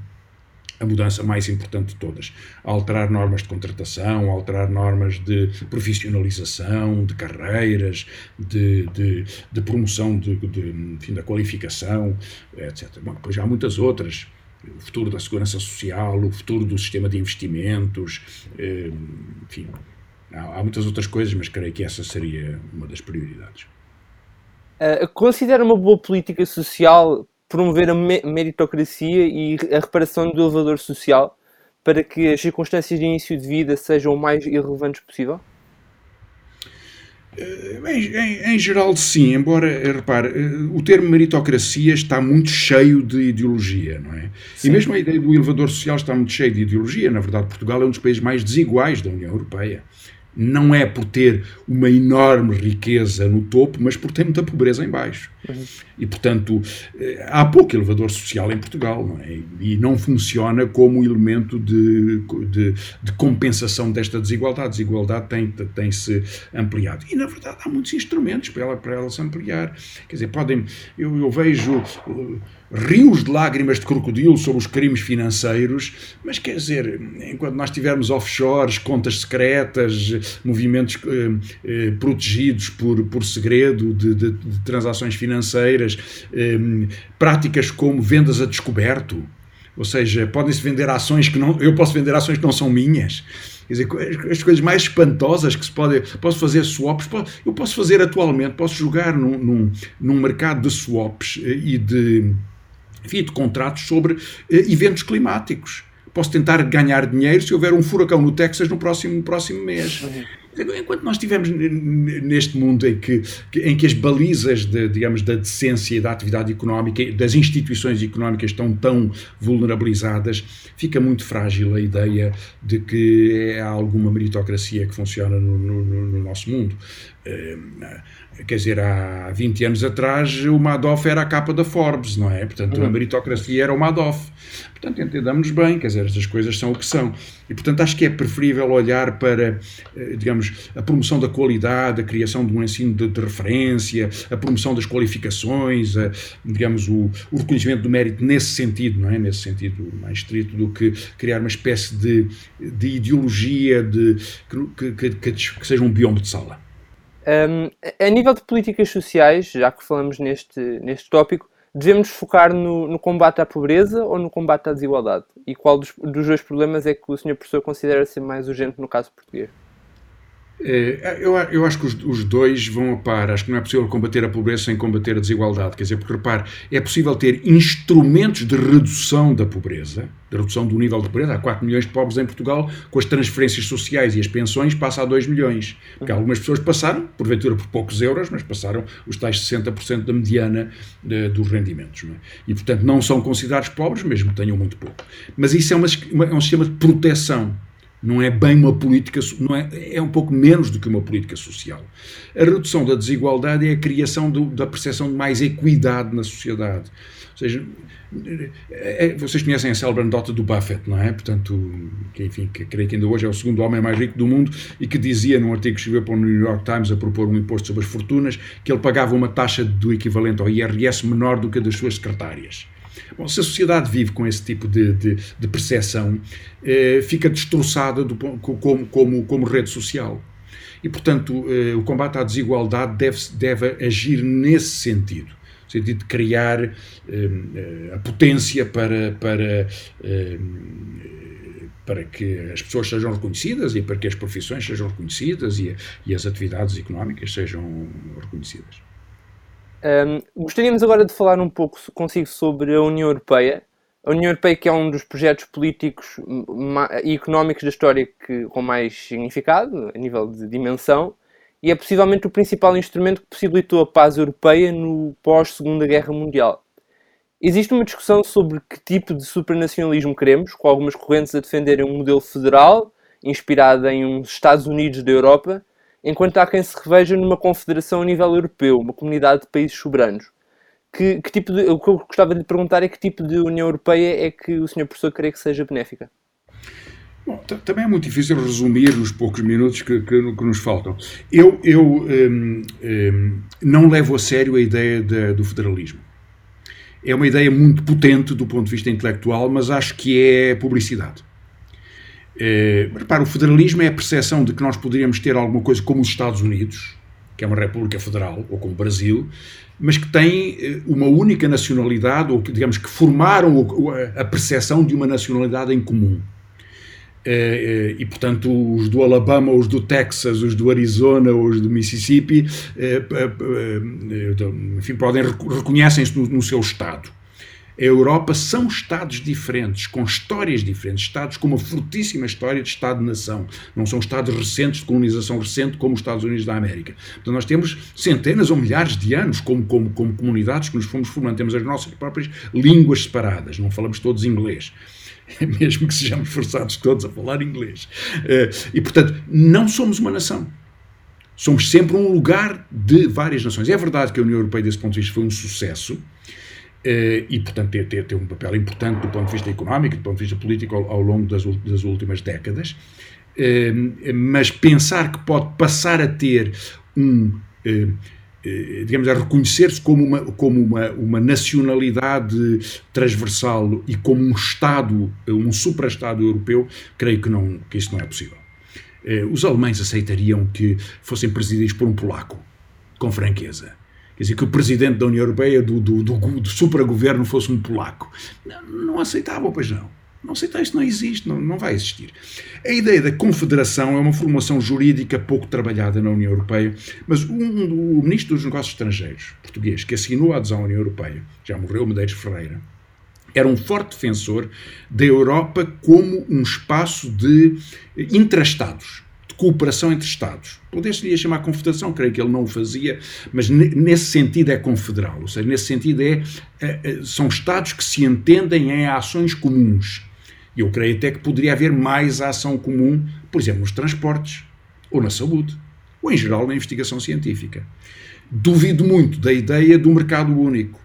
a mudança mais importante de todas. Alterar normas de contratação, alterar normas de profissionalização, de carreiras, de, de, de promoção de, de, da qualificação, etc. Bom, depois há muitas outras. O futuro da segurança social, o futuro do sistema de investimentos, eh, enfim, há, há muitas outras coisas, mas creio que essa seria uma das prioridades. Uh, considera uma boa política social promover a meritocracia e a reparação do elevador social para que as circunstâncias de início de vida sejam o mais irrelevantes possível? Eh, em, em, em, geral, sim, embora, eh, repare, eh, o termo meritocracia está muito cheio de ideologia, não é? Sim. E mesmo a ideia do elevador social está muito cheia de ideologia. Na verdade, Portugal é um dos países mais desiguais da União Europeia não é por ter uma enorme riqueza no topo, mas por ter muita pobreza em baixo. Uhum. E, portanto, eh, há pouco elevador social em Portugal, não é? E não funciona como elemento de, de, de compensação desta desigualdade. A desigualdade tem, tem se ampliado. E, na verdade, há muitos instrumentos para ela, para ela se ampliar. Quer dizer, podem. Eu, eu vejo rios de lágrimas de crocodilo sobre os crimes financeiros, mas quer dizer, enquanto nós tivermos offshores, contas secretas, movimentos eh, eh, protegidos por, por segredo de, de, de transações financeiras, eh, práticas como vendas a descoberto, ou seja, podem-se vender ações que não. Eu posso vender ações que não são minhas. Quer dizer, as coisas mais espantosas que se pode. Posso fazer swaps, eu posso fazer atualmente, posso jogar num, num, num mercado de swaps eh, e de enfim, de contratos sobre eh, eventos climáticos. Posso tentar ganhar dinheiro se houver um furacão no Texas no próximo, no próximo mês. Enquanto nós estivermos neste mundo em que, em que as balizas de, digamos, da decência e da atividade económica, das instituições económicas estão tão vulnerabilizadas, fica muito frágil a ideia de que há alguma meritocracia que funciona no, no, no nosso mundo. Eh, quer dizer, há 20 anos atrás o Madoff era a capa da Forbes, não é? Portanto, uhum. a meritocracia era o Madoff. Portanto, entendamos bem, quer dizer, estas coisas são o que são. E, portanto, acho que é preferível olhar para, eh, digamos, a promoção da qualidade, a criação de um ensino de, de referência, a promoção das qualificações, a, digamos, o, o, reconhecimento do mérito nesse sentido, não é? Nesse sentido mais estrito do que criar uma espécie de, de ideologia de, que, que, que, que seja um biombo de sala. Um, a nível de políticas sociais, já que falamos neste, neste tópico, devemos focar no, no, combate à pobreza ou no combate à desigualdade? E qual dos, dos dois problemas é que o senhor professor considera ser mais urgente no caso português? É, eu, eu acho que os, os, dois vão a par. Acho que não é possível combater a pobreza sem combater a desigualdade. Quer dizer, porque repare, é possível ter instrumentos de redução da pobreza, de redução do nível de pobreza. Há 4 milhões de pobres em Portugal, com as transferências sociais e as pensões passa a 2 milhões. Porque algumas pessoas passaram, porventura por poucos euros, mas passaram os tais 60% da mediana de, dos rendimentos. É? E, portanto, não são considerados pobres, mesmo que tenham muito pouco. Mas isso é, uma, é um sistema de proteção não é bem uma política, não é, é um pouco menos do que uma política social. A redução da desigualdade é a criação do, da percepção de mais equidade na sociedade. Ou seja, é, é vocês conhecem a célebre anedota do Buffett, não é? Portanto, que, enfim, que creio que ainda hoje é o segundo homem mais rico do mundo e que dizia num artigo que escreveu para o New York Times a propor um imposto sobre as fortunas que ele pagava uma taxa do equivalente ao IRS menor do que a das suas secretárias. Bom, se a sociedade vive com esse tipo de, de, de percepção, eh, fica destroçada do, como, como, como rede social. E, portanto, eh, o combate à desigualdade deve, deve agir nesse sentido no sentido de criar eh, eh a potência para, para, eh, para que as pessoas sejam reconhecidas e para que as profissões sejam reconhecidas e, e as atividades económicas sejam reconhecidas. Um, gostaríamos agora de falar um pouco consigo sobre a União Europeia. A União Europeia que é um dos projetos políticos e económicos da história que, com mais significado, a nível de dimensão, e é possivelmente o principal instrumento que possibilitou a paz europeia no pós-Segunda Guerra Mundial. Existe uma discussão sobre que tipo de supranacionalismo queremos, com algumas correntes a defenderem um modelo federal, inspirado em uns Estados Unidos da Europa, enquanto há quem se reveja numa confederação a nível europeu, uma comunidade de países soberanos. Que, que tipo de, o que eu gostava de perguntar é que tipo de União Europeia é que o senhor professor crê que seja benéfica? Bom, também é muito difícil resumir nos poucos minutos que, que, que nos faltam. Eu, eu um, um, não levo a sério a ideia de, do federalismo. é uma ideia muito potente do ponto de vista intelectual, mas acho que é publicidade. É, repara, o federalismo é a percepção de que nós poderíamos ter alguma coisa como os Estados Unidos, que é uma república federal, ou como o Brasil, mas que tem eh, uma única nacionalidade, ou que, digamos que formaram a percepção de uma nacionalidade em comum. Eh, e, portanto, os do Alabama, os do Texas, os do Arizona, os do Mississippi, enfim, podem reconhecem-se no, no seu Estado a Europa são Estados diferentes, com histórias diferentes, Estados com uma fortíssima história de Estado-nação. Não são Estados recentes, de colonização recente, como os Estados Unidos da América. Então nós temos centenas ou milhares de anos como, como, como comunidades que nos fomos formando. Temos as nossas próprias línguas separadas, não falamos todos inglês [LAUGHS] mesmo que sejamos forçados todos a falar inglês. Eh, e, portanto, não somos uma nação. Somos sempre um lugar de várias nações. É verdade que a União Europeia, desse ponto de vista, foi um sucesso. Eh, e, portanto, tem, tem, tem, um papel importante do ponto de vista económico, do ponto de vista político ao, ao longo das, das, últimas décadas, eh, mas pensar que pode passar a ter um, eh, digamos, a reconhecer-se como, uma, como uma, uma nacionalidade transversal e como um Estado, um supra-Estado europeu, creio que, não, que isso não é possível. Os alemães aceitariam que fossem presididos por um polaco, com franqueza quer dizer, que o presidente da União Europeia, do, do, do, do supragoverno, fosse um polaco. Não, não pois não. Não aceita, isto não existe, não, não vai existir. A ideia da confederação é uma formação jurídica pouco trabalhada na União Europeia, mas um, o ministro dos Negócios Estrangeiros português, que assinou a adesão à União Europeia, já morreu Medeiros Ferreira, era um forte defensor da Europa como um espaço de intrastados cooperação entre Estados. Poder-se-lhe chamar confederação, creio que ele não o fazia, mas nesse sentido é confederal, ou seja, nesse sentido é, é, é, são Estados que se entendem em ações comuns. E eu creio até que poderia haver mais ação comum, por exemplo, nos transportes, ou na saúde, ou em geral na investigação científica. Duvido muito da ideia do mercado único,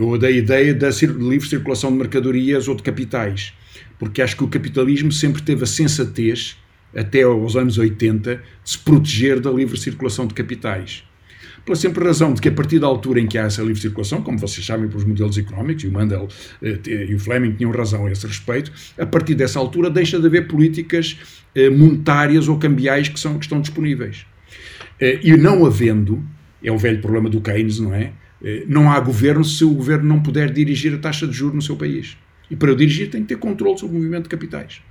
ou da ideia da livre circulação de mercadorias ou de capitais, porque acho que o capitalismo sempre teve a sensatez até aos anos 80, de se proteger da livre circulação de capitais. Pela simples razão de que, a partir da altura em que há essa livre circulação, como vocês sabem pelos modelos económicos, e o Mandel eh, e o Fleming tinham razão a esse respeito, a partir dessa altura deixa de haver políticas eh, monetárias ou cambiais que, são, que estão disponíveis. Eh, e não havendo, é o velho problema do Keynes, não é? Não há governo se o governo não puder dirigir a taxa de juros no seu país. E para o dirigir tem que ter controle sobre o movimento de capitais.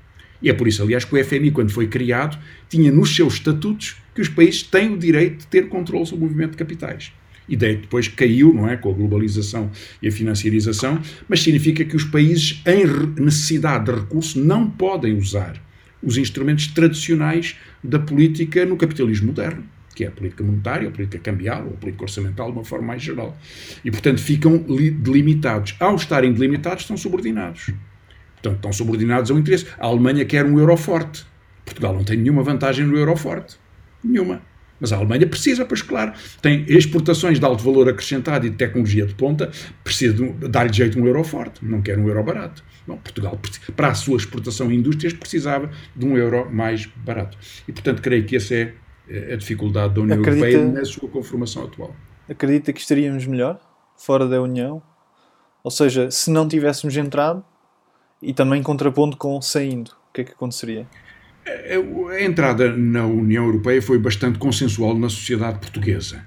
E é por isso, aliás, que o FMI, quando foi criado, tinha nos seus estatutos que os países têm o direito de ter controle sobre o movimento de capitais. Ideia que depois caiu, não é, com a globalização e a financiarização, mas significa que os países em necessidade de recurso não podem usar os instrumentos tradicionais da política no capitalismo moderno, que é a política monetária, a política cambial, a política orçamental de uma forma mais geral. E, portanto, ficam delimitados. Ao estarem delimitados, estão subordinados. Portanto, estão subordinados ao interesse. A Alemanha quer um euro forte. Portugal não tem nenhuma vantagem no euro forte. Nenhuma. Mas a Alemanha precisa, pois claro, tem exportações de alto valor acrescentado e de tecnologia de ponta, precisa dar-lhe jeito um euro forte, não quer um euro barato. Portugal, para a sua exportação em indústrias, precisava de um euro mais barato. E, portanto, creio que essa é a dificuldade da União Acredita, Europeia na sua conformação atual. Acredita que estaríamos melhor fora da União? Ou seja, se não tivéssemos entrado, e também contrapondo com saindo. O que é que aconteceria? A entrada na União Europeia foi bastante consensual na sociedade portuguesa.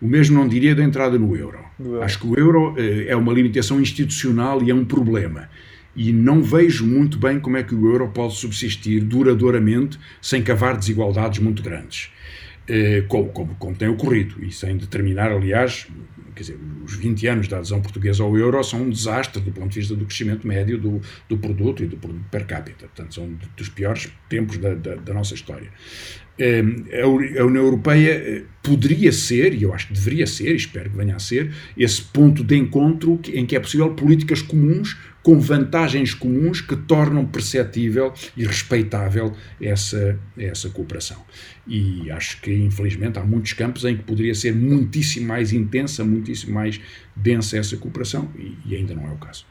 O mesmo não diria da entrada no euro. euro. Acho que o euro eh, é uma limitação institucional e é um problema. E não vejo muito bem como é que o euro pode subsistir duradouramente sem cavar desigualdades muito grandes, eh, como, como, como tem ocorrido, e sem determinar, aliás, quer dizer, os 20 anos da adesão portuguesa ao euro são um desastre do ponto de vista do crescimento médio do, do produto e do produto per capita. Portanto, são dos piores tempos da, da, da nossa história. Ehm, a União Europeia eh, poderia ser, e eu acho que deveria ser, espero que venha a ser, esse ponto de encontro em que é possível políticas comuns com vantagens comuns que tornam perceptível e respeitável essa, essa cooperação. E acho que, infelizmente, há muitos campos em que poderia ser muitíssimo mais intensa, muitíssimo mais densa essa cooperação, e, e ainda não é o caso.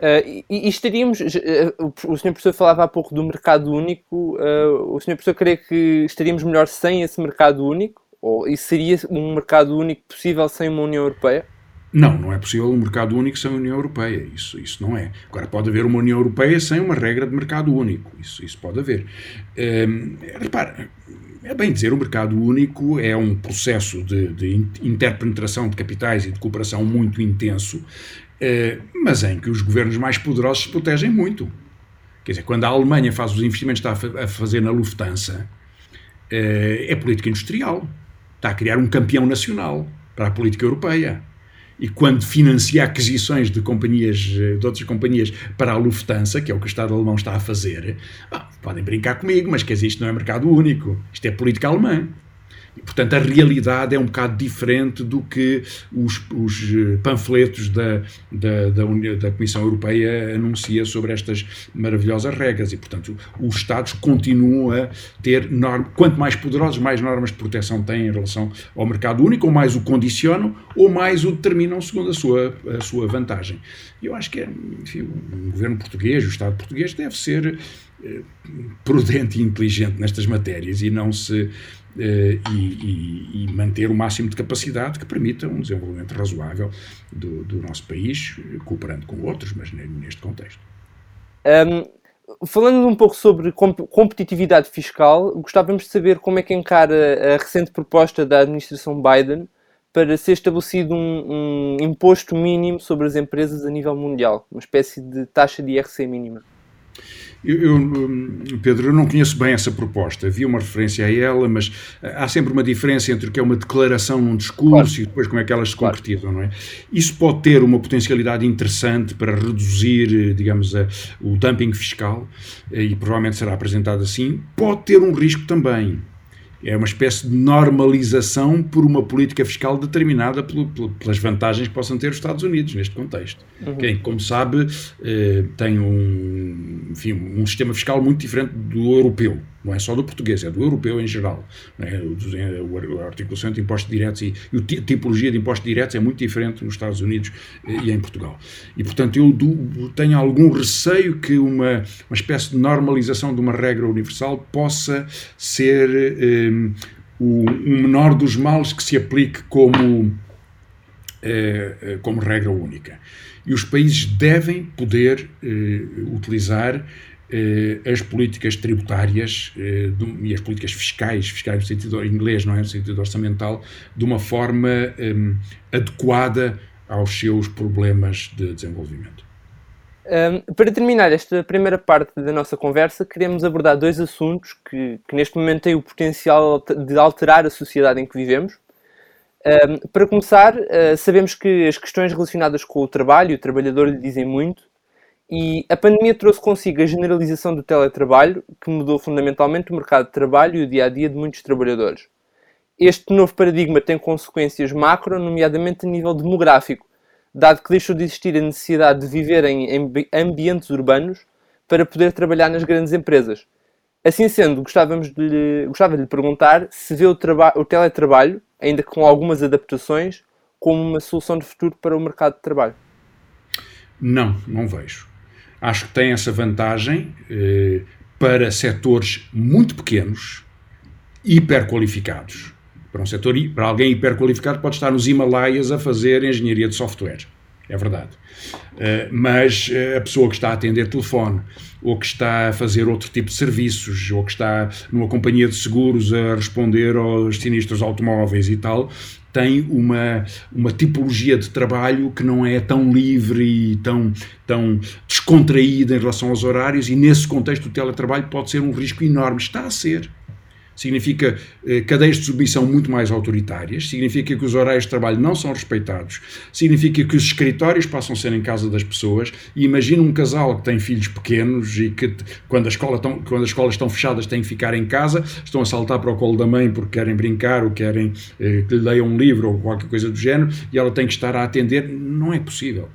Uh, e, e, estaríamos. Uh, o Sr. Professor falava há pouco do mercado único. Uh, o Sr. Professor crê que estaríamos melhor sem esse mercado único? Ou isso seria um mercado único possível sem uma União Europeia? Não, não é possível um mercado único sem a União Europeia. Isso, isso não é. Agora, pode haver uma União Europeia sem uma regra de mercado único. Isso, isso pode haver. Hum, repara, é bem dizer, o mercado único é um processo de, de interpenetração de capitais e de cooperação muito intenso, eh, mas em que os governos mais poderosos se protegem muito. Quer dizer, quando a Alemanha faz os investimentos que está a fazer na Lufthansa, eh, é política industrial. Está a criar um campeão nacional para a política europeia e quando financia aquisições de companhias, de outras companhias para a Lufthansa, que é o que o Estado alemão está a fazer, podem brincar comigo, mas quer dizer, isto não é mercado único, isto é política alemã. Portanto, a realidade é um bocado diferente do que os, os eh, panfletos da, da, da, da, Comissão Europeia anuncia sobre estas maravilhosas regras. E, portanto, os Estados continuam a ter normas. Quanto mais poderosos, mais normas de proteção têm em relação ao mercado único, ou mais o condicionam, ou mais o determinam segundo a sua, a sua vantagem. E eu acho que é, enfim, o governo português, o Estado português, deve ser eh, prudente e inteligente nestas matérias e não se e, e, e, manter o máximo de capacidade que permita um desenvolvimento razoável do, do nosso país, cooperando com outros, mas neste contexto. Um, falando um pouco sobre competitividade fiscal, gostávamos de saber como é que encara a recente proposta da administração Biden para ser estabelecido um, um imposto mínimo sobre as empresas a nível mundial, uma espécie de taxa de IRC mínima. Eu, eu, hum, Pedro, eu não conheço bem essa proposta. Havia uma referência a ela, mas há sempre uma diferença entre o que é uma declaração num discurso claro. e depois como é que elas se claro. concretizam, não é? Isso pode ter uma potencialidade interessante para reduzir, digamos, a, o dumping fiscal, eh, e provavelmente será apresentado assim. Pode ter um risco também, é uma espécie de normalização por uma política fiscal determinada pelas vantagens que possam ter os Estados Unidos neste contexto. Uhum. Quem, como sabe, eh, tem um, enfim, um sistema fiscal muito diferente do europeu. Não é só do português, é do europeu em geral. É? A articulação de impostos diretos e, e a tipologia de impostos diretos é muito diferente nos Estados Unidos eh, e em Portugal. E, portanto, eu tenho algum receio que uma, uma espécie de normalização de uma regra universal possa ser um, o menor dos males que se aplique como, eh, como regra única. E os países devem poder eh, utilizar eh, as políticas tributárias eh, e as políticas fiscais, fiscais no sentido inglês, não é? no sentido orçamental, de uma forma um, adequada aos seus problemas de desenvolvimento. Um, para terminar esta primeira parte da nossa conversa, queremos abordar dois assuntos que, que neste momento têm o potencial de alterar a sociedade em que vivemos. Um, para começar, uh, sabemos que as questões relacionadas com o trabalho o trabalhador lhe dizem muito, e a pandemia trouxe consigo a generalização do teletrabalho, que mudou fundamentalmente o mercado de trabalho e o dia a dia de muitos trabalhadores. Este novo paradigma tem consequências macro, nomeadamente a nível demográfico, dado que deixou de existir a necessidade de viver em ambientes urbanos para poder trabalhar nas grandes empresas. Assim sendo, gostávamos de lhe, gostava de lhe perguntar se vê o, o teletrabalho, ainda com algumas adaptações, como uma solução de futuro para o mercado de trabalho. Não, não vejo acho que tem essa vantagem eh, para setores muito pequenos, hiperqualificados. Para um setor, para alguém hiperqualificado pode estar nos Himalaias a fazer engenharia de software. É verdade. Uh, mas uh, a pessoa que está a atender telefone, ou que está a fazer outro tipo de serviços, ou que está numa companhia de seguros a responder aos sinistros automóveis e tal, tem uma, uma tipologia de trabalho que não é tão livre e tão, tão descontraída em relação aos horários, e nesse contexto o teletrabalho pode ser um risco enorme. Está a ser significa eh, cadeias de submissão muito mais autoritárias, significa que os horários de trabalho não são respeitados, significa que os escritórios passam a ser em casa das pessoas. E imagina um casal que tem filhos pequenos e que, quando, escola estão, quando as escolas estão fechadas, têm que ficar em casa, estão a saltar para o colo da mãe porque querem brincar ou querem eh, que lhe leiam um livro ou qualquer coisa do género e ela tem que estar a atender. Não é possível.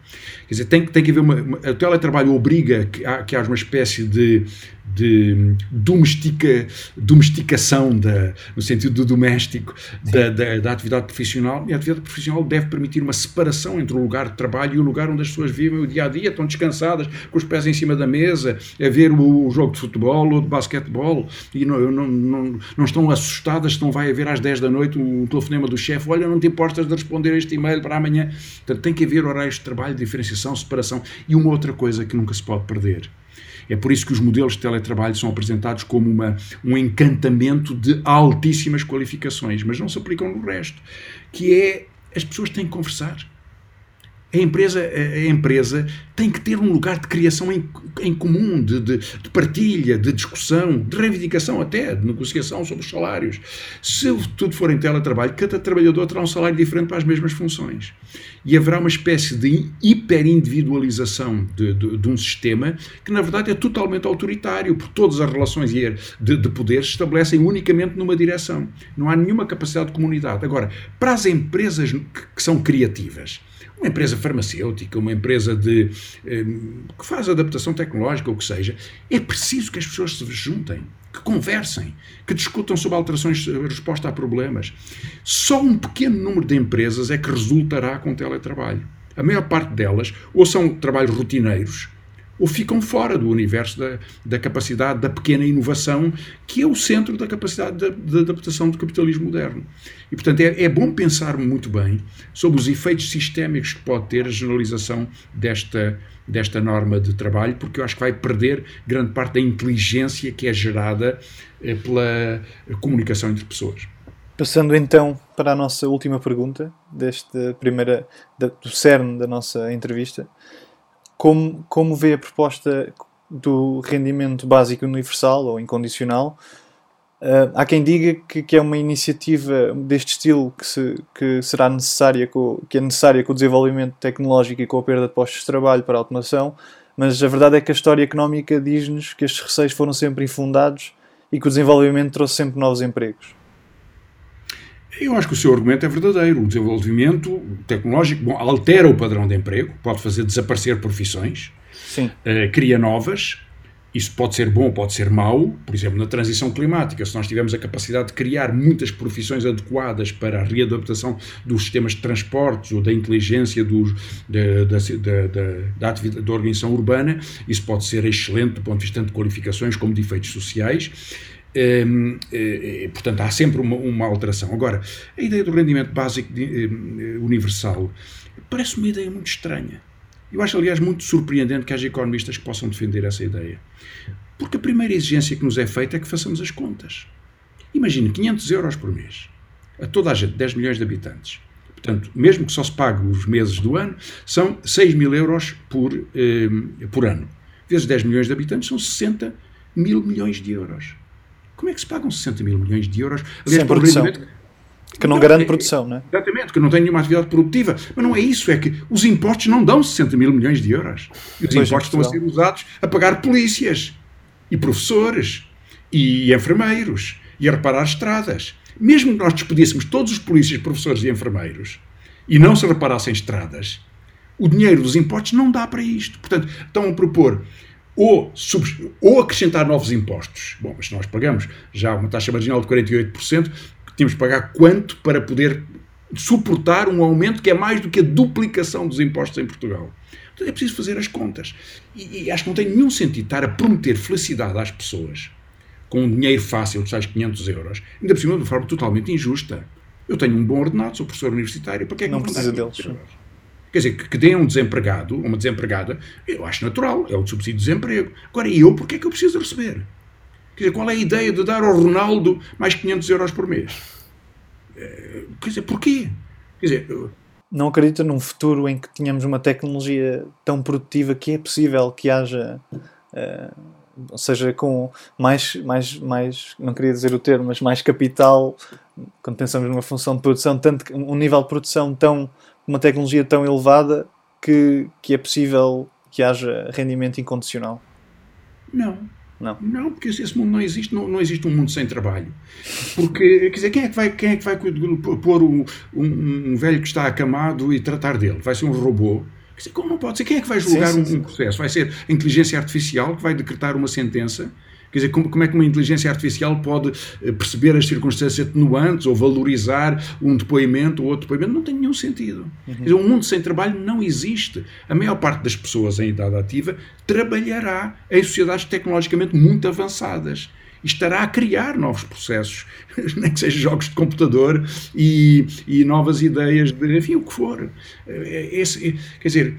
Quer dizer, tem, tem que haver uma. uma o teletrabalho obriga que, há, que haja uma espécie de de domestica, domesticação, da, no sentido do doméstico, da, da, da, atividade profissional. E a atividade profissional deve permitir uma separação entre o lugar de trabalho e o lugar onde as pessoas vivem o dia a dia, estão descansadas, com os pés em cima da mesa, a ver o, o jogo de futebol ou de basquetebol, e não, não, não, não estão assustadas, estão vai haver às 10 da noite um telefonema do chefe: Olha, não te importas de responder este e-mail para amanhã. Portanto, tem que haver horários de trabalho, separação. E uma outra coisa que nunca se pode perder é por isso que os modelos de teletrabalho são apresentados como uma, um encantamento de altíssimas qualificações, mas não se aplicam no resto, que é as pessoas têm que conversar. A empresa, a empresa tem que ter um lugar de criação em, em comum, de, de, de, partilha, de discussão, de reivindicação até, de negociação sobre os salários. Se tudo for em teletrabalho, cada trabalhador terá um salário diferente para as mesmas funções. E haverá uma espécie de hiperindividualização de, de, de um sistema que, na verdade, é totalmente autoritário, porque todas as relações de, de poder se estabelecem unicamente numa direção. Não há nenhuma capacidade de comunidade. Agora, para as empresas que, que são criativas, uma empresa farmacêutica, uma empresa de, eh, que faz adaptação tecnológica, ou que seja, é preciso que as pessoas se juntem, que conversem, que discutam sobre alterações de resposta a problemas. Só um pequeno número de empresas é que resultará com teletrabalho. A maior parte delas ou são trabalhos rotineiros, ou ficam fora do universo da, da capacidade da pequena inovação, que é o centro da capacidade de, de adaptação do capitalismo moderno. E, portanto, é, é, bom pensar muito bem sobre os efeitos sistémicos que pode ter a generalização desta, desta norma de trabalho, porque eu acho que vai perder grande parte da inteligência que é gerada eh, pela comunicação entre pessoas. Passando então para a nossa última pergunta, desta primeira, do cerne da nossa entrevista como, como vê a proposta do rendimento básico universal ou incondicional? Uh, há quem diga que, que, é uma iniciativa deste estilo que, se, que será necessária, com, que é necessária com o desenvolvimento tecnológico e com a perda de postos de trabalho para a automação, mas a verdade é que a história económica diz-nos que estes receios foram sempre infundados e que o desenvolvimento trouxe sempre novos empregos. Eu acho que o seu argumento é verdadeiro. O desenvolvimento tecnológico bom, altera o padrão de emprego, pode fazer desaparecer profissões, uh, cria novas. Isso pode ser bom, pode ser mau. Por exemplo, na transição climática, se nós tivermos a capacidade de criar muitas profissões adequadas para a readaptação dos sistemas de transportes ou da inteligência dos, da, da, da, da, da organização urbana, isso pode ser excelente do ponto de vista de qualificações como de efeitos sociais. Ehm, eh, portanto, há sempre uma, uma, alteração. Agora, a ideia do rendimento básico de, eh, universal parece uma ideia muito estranha. Eu acho, aliás, muito surpreendente que haja economistas que possam defender essa ideia. Porque a primeira exigência que nos é feita é que façamos as contas. Imagine 500 euros por mês a toda a gente, 10 milhões de habitantes. Portanto, mesmo que só se pague os meses do ano, são 6 mil euros por, eh, por ano. Vezes 10 milhões de habitantes são 60 mil milhões de euros. Como é que se pagam 60 mil milhões de euros? Aliás, Sem produção. Que não, não garante é, produção, não é? Exatamente, que não tem nenhuma atividade produtiva. Mas não é isso, é que os impostos não dão 60 mil milhões de euros. E os pois impostos estão a ser usados a pagar polícias, e professores, e enfermeiros, e a reparar estradas. Mesmo que nós despedíssemos todos os polícias, professores e enfermeiros, e não se reparassem estradas, o dinheiro dos impostos não dá para isto. Portanto, estão a propor ou, ou acrescentar novos impostos. Bom, mas se nós pagamos já uma taxa marginal de 48%, temos que pagar quanto para poder suportar um aumento que é mais do que a duplicação dos impostos em Portugal? Então é preciso fazer as contas. E, e acho que não tem nenhum sentido estar a prometer felicidade às pessoas com um dinheiro fácil, de tais 500 euros, ainda por cima de uma forma totalmente injusta. Eu tenho um bom ordenado, sou professor universitário, para que é que não precisa deles? Quer dizer, que, que dê um desempregado, uma desempregada, eu acho natural, é o subsídio de desemprego. Agora, eu, porquê é que eu preciso receber? Quer dizer, qual é a ideia de dar ao Ronaldo mais 500 euros por mês? Eh, quer dizer, porquê? Quer dizer, não acredita num futuro em que tenhamos uma tecnologia tão produtiva que é possível que haja, uh, ou seja, com mais, mais, mais, não queria dizer o termo, mas mais capital, quando pensamos numa função de produção, tanto um nível de produção tão uma tecnologia tão elevada que, que é possível que haja rendimento incondicional? Não. Não. não, porque esse mundo não existe, não, não existe um mundo sem trabalho. Porque, quer dizer, quem é que vai, quem é que vai pôr um, um, um velho que está acamado e tratar dele? Vai ser um robô? Quer dizer, como não pode ser? Quem é que vai julgar sim, sim, um, um, processo? Vai ser a inteligência artificial que vai decretar uma sentença Quer dizer, como, como é que uma inteligência artificial pode eh, perceber as circunstâncias atenuantes ou valorizar um depoimento ou outro depoimento? Não tem nenhum sentido. Uhum. Quer dizer, um mundo sem trabalho não existe. A maior parte das pessoas em idade ativa trabalhará em sociedades tecnologicamente muito avançadas e estará a criar novos processos, [LAUGHS] nem que sejam jogos de computador e, e novas ideias, de, enfim, o que for. Eh, esse, quer dizer,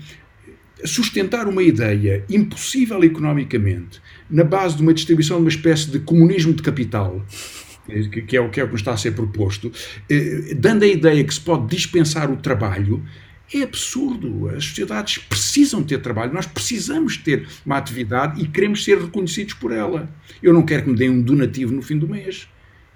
sustentar uma ideia impossível economicamente na base de uma distribuição de uma espécie de comunismo de capital, que é o que, é o que está a ser proposto, eh, dando a ideia que se pode dispensar o trabalho, é absurdo. As sociedades precisam ter trabalho, nós precisamos ter uma atividade e queremos ser reconhecidos por ela. Eu não quero que me deem um donativo no fim do mês.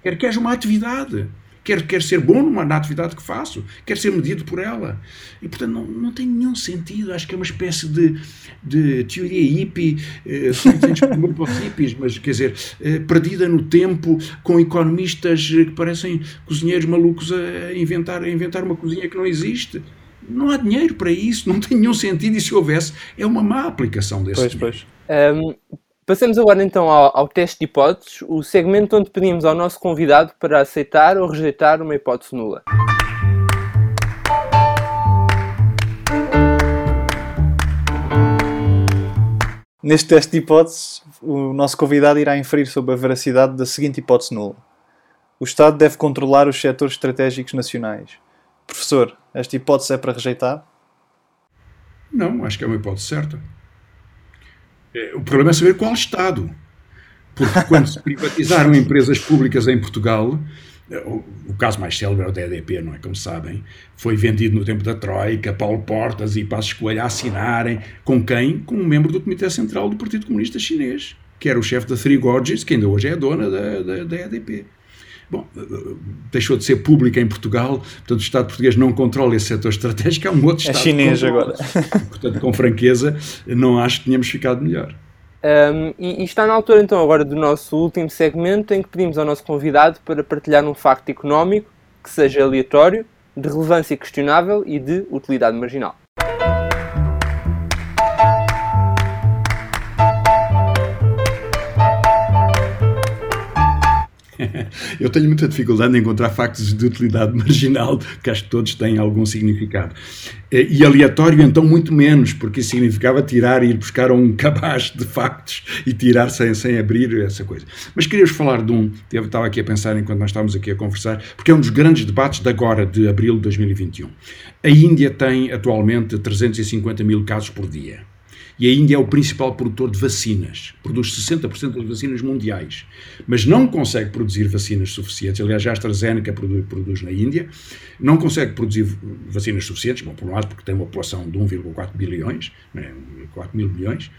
Quero que haja uma atividade. Quero, quero ser bom numa, na atividade que faço. Quero ser medido por ela. E, portanto, não, não tem nenhum sentido. Acho que é uma espécie de, de teoria hippie, eh, os [LAUGHS] hippies, mas, quer dizer, eh, perdida no tempo, com economistas que parecem cozinheiros malucos a inventar, a inventar uma cozinha que não existe. Não há dinheiro para isso, não tem nenhum sentido. E se houvesse, é uma má aplicação desse pois, dinheiro. Pois. Um, passamos agora então ao, ao, teste de hipóteses, o segmento onde pedimos ao nosso convidado para aceitar ou rejeitar uma hipótese nula. Neste teste de hipóteses, o nosso convidado irá inferir sobre a veracidade da seguinte hipótese nula. O Estado deve controlar os setores estratégicos nacionais. Professor, esta hipótese é para rejeitar? Não, acho que é uma hipótese certa. É, o problema é saber qual Estado. Porque quando se [LAUGHS] privatizaram empresas públicas em Portugal, o, o, caso mais célebre é o da EDP, não é? Como sabem, foi vendido no tempo da Troika, Paulo Portas e Passos Coelho a assinarem. Com quem? Com um membro do Comitê Central do Partido Comunista Chinês, que era o chefe da Three Gorges, que ainda hoje é a dona da, da, da EDP. Bom, deixou de ser pública em Portugal, portanto o Estado português não controla esse setor estratégico, é um outro é Estado. É chinês agora. [LAUGHS] Portanto, com franqueza, não acho que tínhamos ficado melhor. Um, e, e, está na altura então agora do nosso último segmento em que pedimos ao nosso convidado para partilhar um facto económico que seja aleatório, de relevância questionável e de utilidade marginal. Eu tenho muita dificuldade em encontrar factos de utilidade marginal, que acho que todos têm algum significado. E aleatório, então, muito menos, porque significava tirar e ir buscar um [LAUGHS] cabaz de factos e tirar sem, sem abrir essa coisa. Mas queria-vos falar de um, eu estava aqui a pensar enquanto nós estávamos aqui a conversar, porque é um dos grandes debates de agora, de abril de 2021. A Índia tem atualmente 350 mil casos por dia. E a Índia é o principal produtor de vacinas, produz 60% das vacinas mundiais, mas não consegue produzir vacinas suficientes. Aliás, a AstraZeneca produz, produz na Índia, não consegue produzir vacinas suficientes, bom, por um lado, porque tem uma população de 1,4 bilhões, né, 4 mil milhões,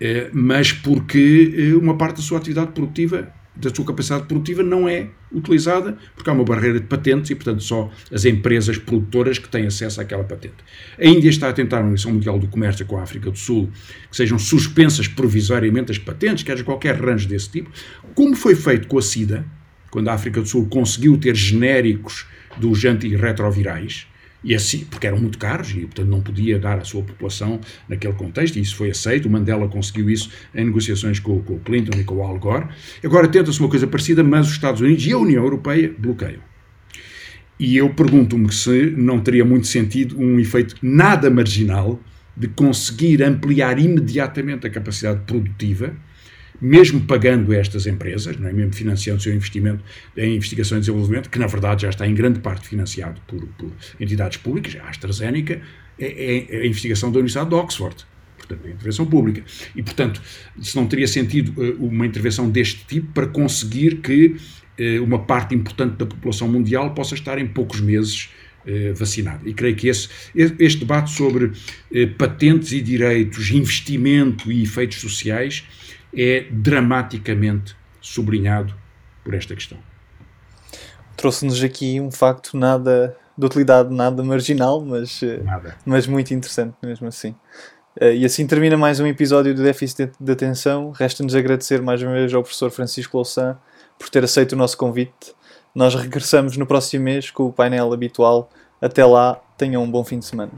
eh, mas porque eh, uma parte da sua atividade produtiva da sua capacidade produtiva não é utilizada porque há uma barreira de patentes e, portanto, só as empresas produtoras que têm acesso àquela patente. A Índia está a tentar uma Missão Mundial do Comércio com a África do Sul que sejam suspensas provisoriamente as patentes, que haja qualquer range desse tipo, como foi feito com a SIDA, quando a África do Sul conseguiu ter genéricos dos antirretrovirais, e assim, porque eram muito caros e, portanto, não podia dar à sua população naquele contexto, e isso foi aceito. O Mandela conseguiu isso em negociações com, com o Clinton e com o Al Gore. Agora tenta-se uma coisa parecida, mas os Estados Unidos e a União Europeia bloqueiam. E eu pergunto-me se não teria muito sentido um efeito nada marginal de conseguir ampliar imediatamente a capacidade produtiva mesmo pagando estas empresas, não é? mesmo financiando o seu investimento em investigação e desenvolvimento, que na verdade já está em grande parte financiado por, por entidades públicas, a AstraZeneca é, é a investigação da Universidade de Oxford, portanto, é intervenção pública. E, portanto, se não teria sentido eh, uma intervenção deste tipo para conseguir que eh, uma parte importante da população mundial possa estar em poucos meses eh, vacinada. E creio que esse, este debate sobre patentes e direitos, investimento e efeitos sociais é dramaticamente sublinhado por esta questão. Trouxe-nos aqui um facto nada de utilidade nada marginal, mas, eh, nada. mas muito interessante mesmo assim. Eh, e assim termina mais um episódio do Déficit de Atenção. Resta-nos agradecer mais uma vez ao professor Francisco Louçã por ter aceito o nosso convite. Nós regressamos no próximo mês com o painel habitual. Até lá, tenham um bom fim de semana.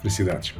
Felicidades.